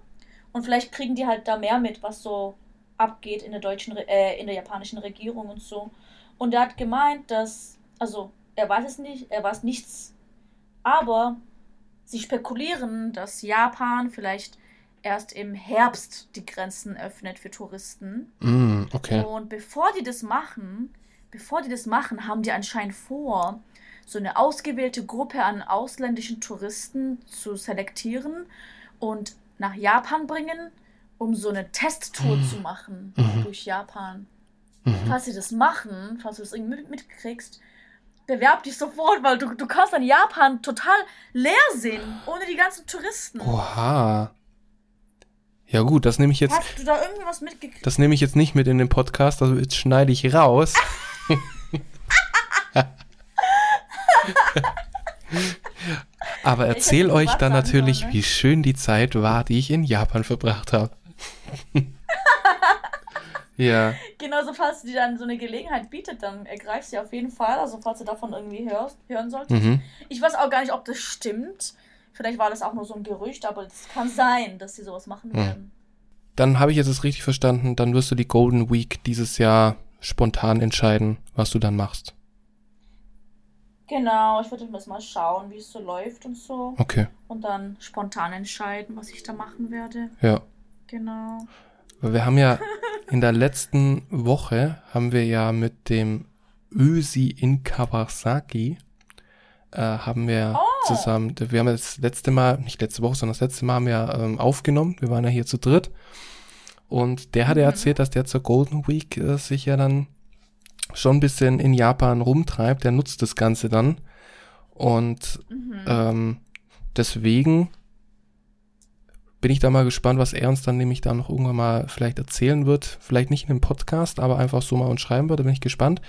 und vielleicht kriegen die halt da mehr mit, was so abgeht in der deutschen, äh, in der japanischen Regierung und so. Und er hat gemeint, dass, also er weiß es nicht, er weiß nichts, aber sie spekulieren, dass Japan vielleicht erst im Herbst die Grenzen öffnet für Touristen. Mm, okay. Und bevor die das machen, bevor die das machen, haben die anscheinend vor, so eine ausgewählte Gruppe an ausländischen Touristen zu selektieren und nach Japan bringen, um so eine Testtour Mhm. zu machen Mhm. durch Japan. Mhm. Falls sie das machen, falls du das irgendwie mit, mitkriegst, bewerb dich sofort, weil du, du kannst dann Japan total leer sehen, ohne die ganzen Touristen. Oha. Ja gut, das nehme ich jetzt, Hast du da irgendwie was mitgekriegt? das nehme ich jetzt nicht mit in den Podcast, also jetzt schneide ich raus. <laughs> <laughs> <laughs> Aber erzähl euch dann natürlich, ne? wie schön die Zeit war, die ich in Japan verbracht habe. <laughs> ja, Genauso, falls dir dann so eine Gelegenheit bietet, dann ergreif sie auf jeden Fall. Also, falls du davon irgendwie hörst, hören solltest. mhm. Ich weiß auch gar nicht, ob das stimmt. Vielleicht war das auch nur so ein Gerücht, aber es kann sein, dass sie sowas machen Hm. werden. Dann habe ich jetzt es richtig verstanden, dann wirst du die Golden Week dieses Jahr spontan entscheiden, was du dann machst. Genau, ich würde jetzt mal schauen, wie es so läuft und so. Okay, Und dann spontan entscheiden, was ich da machen werde. ja. Genau. Weil Wir haben ja <laughs> in der letzten Woche haben wir ja mit dem Ösi in Kawasaki äh, haben wir Oh. zusammen, wir haben ja das letzte Mal, nicht letzte Woche, sondern das letzte Mal haben wir ähm, aufgenommen. Wir waren ja hier zu dritt. Und der hatte Mhm. erzählt, dass der zur Golden Week äh, sich ja dann schon ein bisschen in Japan rumtreibt. Der nutzt das Ganze dann. Und Mhm. ähm, deswegen bin ich da mal gespannt, was er uns dann nämlich da noch irgendwann mal vielleicht erzählen wird. Vielleicht nicht in einem Podcast, aber einfach so mal uns schreiben wird. Da bin ich gespannt.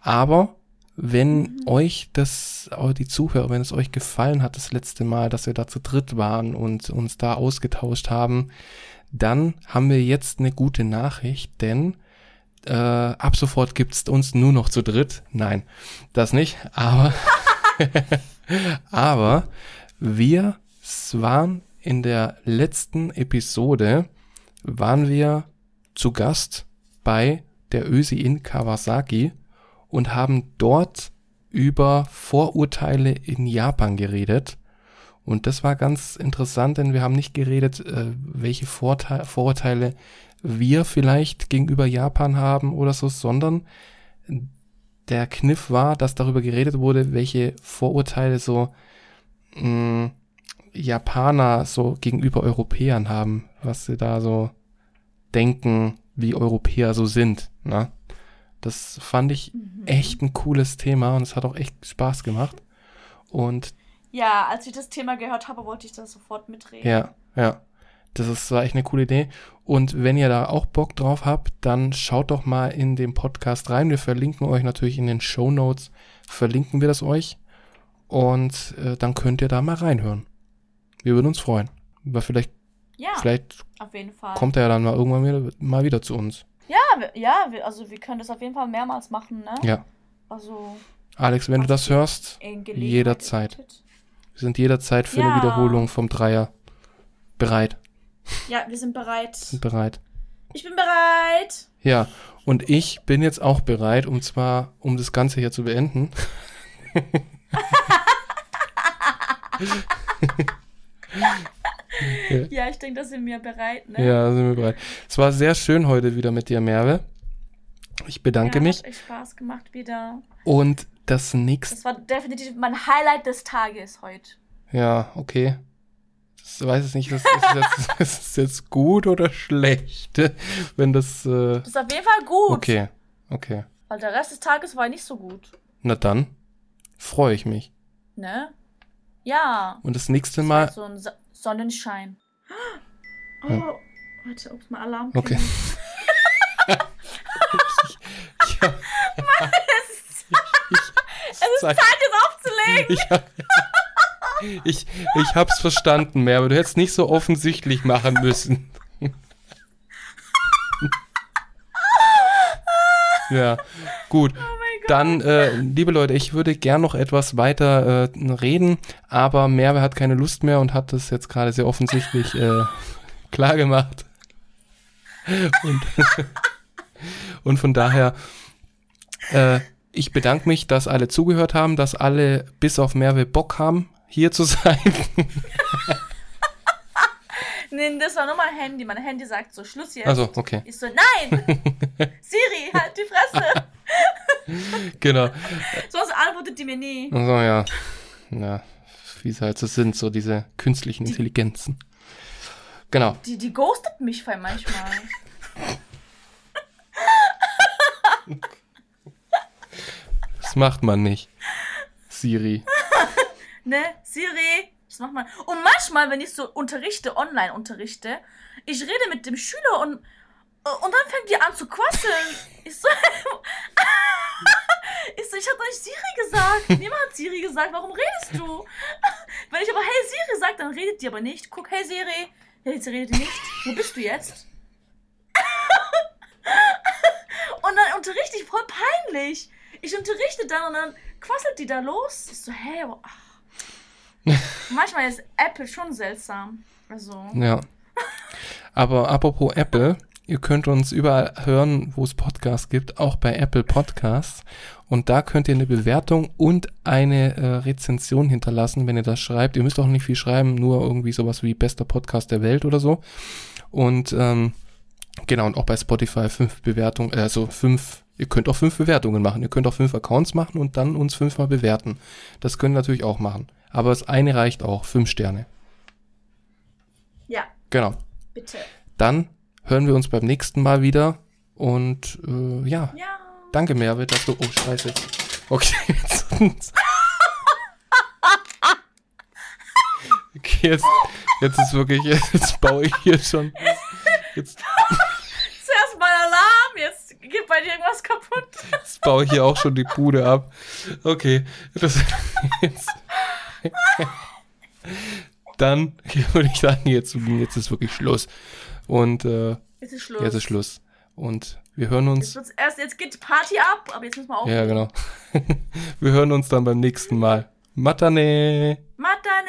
Aber wenn Mhm. euch das, auch die Zuhörer, wenn es euch gefallen hat, das letzte Mal, dass wir da zu dritt waren und uns da ausgetauscht haben, dann haben wir jetzt eine gute Nachricht, denn äh, ab sofort gibt's uns nur noch zu dritt. Nein, das nicht, aber <laughs> aber wir waren in der letzten Episode, waren wir zu Gast bei der ÖSI in Kawasaki und haben dort über Vorurteile in Japan geredet. Und das war ganz interessant, denn wir haben nicht geredet, äh, welche Vorurteile wir vielleicht gegenüber Japan haben oder so, sondern der Kniff war, dass darüber geredet wurde, welche Vorurteile so mh, Japaner so gegenüber Europäern haben, was sie da so denken, wie Europäer so sind. Ne? Das fand ich mhm. echt ein cooles Thema und es hat auch echt Spaß gemacht. Und ja, als ich das Thema gehört habe, wollte ich da sofort mitreden. Ja, ja. Das ist, war echt eine coole Idee. Und wenn ihr da auch Bock drauf habt, dann schaut doch mal in den Podcast rein. Wir verlinken euch natürlich in den Show Notes, verlinken wir das euch. Und äh, dann könnt ihr da mal reinhören. Wir würden uns freuen. Weil vielleicht, ja, vielleicht kommt er ja dann mal irgendwann wieder, mal wieder zu uns. Ja, ja, also wir können das auf jeden Fall mehrmals machen, ne? Ja. Also. Alex, wenn du das hörst, jederzeit. Wir sind jederzeit für ja. eine Wiederholung vom Dreier bereit. Ja, wir sind bereit. Sind bereit. Ich bin bereit. Ja, und ich bin jetzt auch bereit, um zwar, um das Ganze hier zu beenden. <laughs> ja. ich denke, da sind wir bereit, ne? Ja, sind wir bereit. Es war sehr schön heute wieder mit dir, Merve. Ich bedanke ja, mich. Hat echt Spaß gemacht wieder. Und das nächste. Das war definitiv mein Highlight des Tages heute. Ja, okay ich weiß es nicht, ist, <laughs> ist, jetzt, ist es jetzt gut oder schlecht, wenn das. Äh, das ist auf jeden Fall gut. Okay, okay. Weil der Rest des Tages war nicht so gut. Na dann freue ich mich. Ne? Ja. Und das nächste Mal. Das so ein so Sonnenschein. Oh, ja. warte, ob es mal Alarm Okay. <laughs> ich, ich, <laughs> Mann, es ist, es ist Zeit, jetzt aufzulegen. Ich, ich, ich hab's verstanden, mehr, aber du hättest nicht so offensichtlich machen müssen. ja, gut. Oh Dann, äh, liebe Leute, ich würde gern noch etwas weiter äh, reden, aber Merve hat keine Lust mehr und hat das jetzt gerade sehr offensichtlich äh, klar gemacht. Und, und von daher, äh, ich bedanke mich, dass alle zugehört haben, dass alle bis auf Merve Bock haben hier zu sein. <laughs> nee, das war nur mein Handy. Mein Handy sagt so, Schluss jetzt. Also, okay. Ich so, nein! <laughs> Siri, halt die Fresse! <laughs> genau. Sonst antwortet die mir nie. Also, ja. Ja, wie es halt so sind, so diese künstlichen die, Intelligenzen. Genau. Die, die ghostet mich manchmal. das macht man nicht. Siri ne, Siri, das macht man. Und manchmal, wenn ich so unterrichte, online unterrichte, ich rede mit dem Schüler und, und dann fängt die an zu quasseln. Ich so, <laughs> ich so, ich hab doch nicht Siri gesagt. Niemand hat Siri gesagt, warum redest du? <laughs> Wenn ich aber Hey Siri sage, dann redet die aber nicht. Guck, Hey Siri. Hey, sie redet nicht. Wo bist du jetzt? <laughs> und dann unterrichte ich voll peinlich. Ich unterrichte dann und dann quasselt die da los. Ich so, hey, ach, <laughs> Manchmal ist Apple schon seltsam. Also. Ja. Aber apropos Apple, ihr könnt uns überall hören, wo es Podcasts gibt, auch bei Apple Podcasts. Und da könnt ihr eine Bewertung und eine äh, Rezension hinterlassen, wenn ihr das schreibt. Ihr müsst auch nicht viel schreiben, nur irgendwie sowas wie bester Podcast der Welt oder so. Und ähm, genau, und auch bei Spotify fünf Bewertungen, äh, also fünf, ihr könnt auch fünf Bewertungen machen. Ihr könnt auch fünf Accounts machen und dann uns fünfmal bewerten. Das könnt ihr natürlich auch machen. Aber das eine reicht auch. Fünf Sterne. Ja. Genau. Bitte. Dann hören wir uns beim nächsten Mal wieder. Und äh, ja. Ja. Danke, Merve, dass du. Oh, scheiße. Okay, <laughs> jetzt. okay, jetzt, jetzt ist wirklich. Jetzt baue ich hier schon. Jetzt. Zuerst mal Alarm, jetzt geht bei dir irgendwas kaputt. Jetzt baue ich hier auch schon die Bude ab. Okay. Das, jetzt. <laughs> Dann <laughs> würde ich sagen, jetzt, jetzt ist wirklich Schluss. Und äh, jetzt ist Schluss. Jetzt ist Schluss. Und wir hören uns. Jetzt, erst, jetzt geht Party ab, aber jetzt müssen wir auch. Ja, genau. <laughs> wir hören uns dann beim nächsten Mal. Matane! Matane!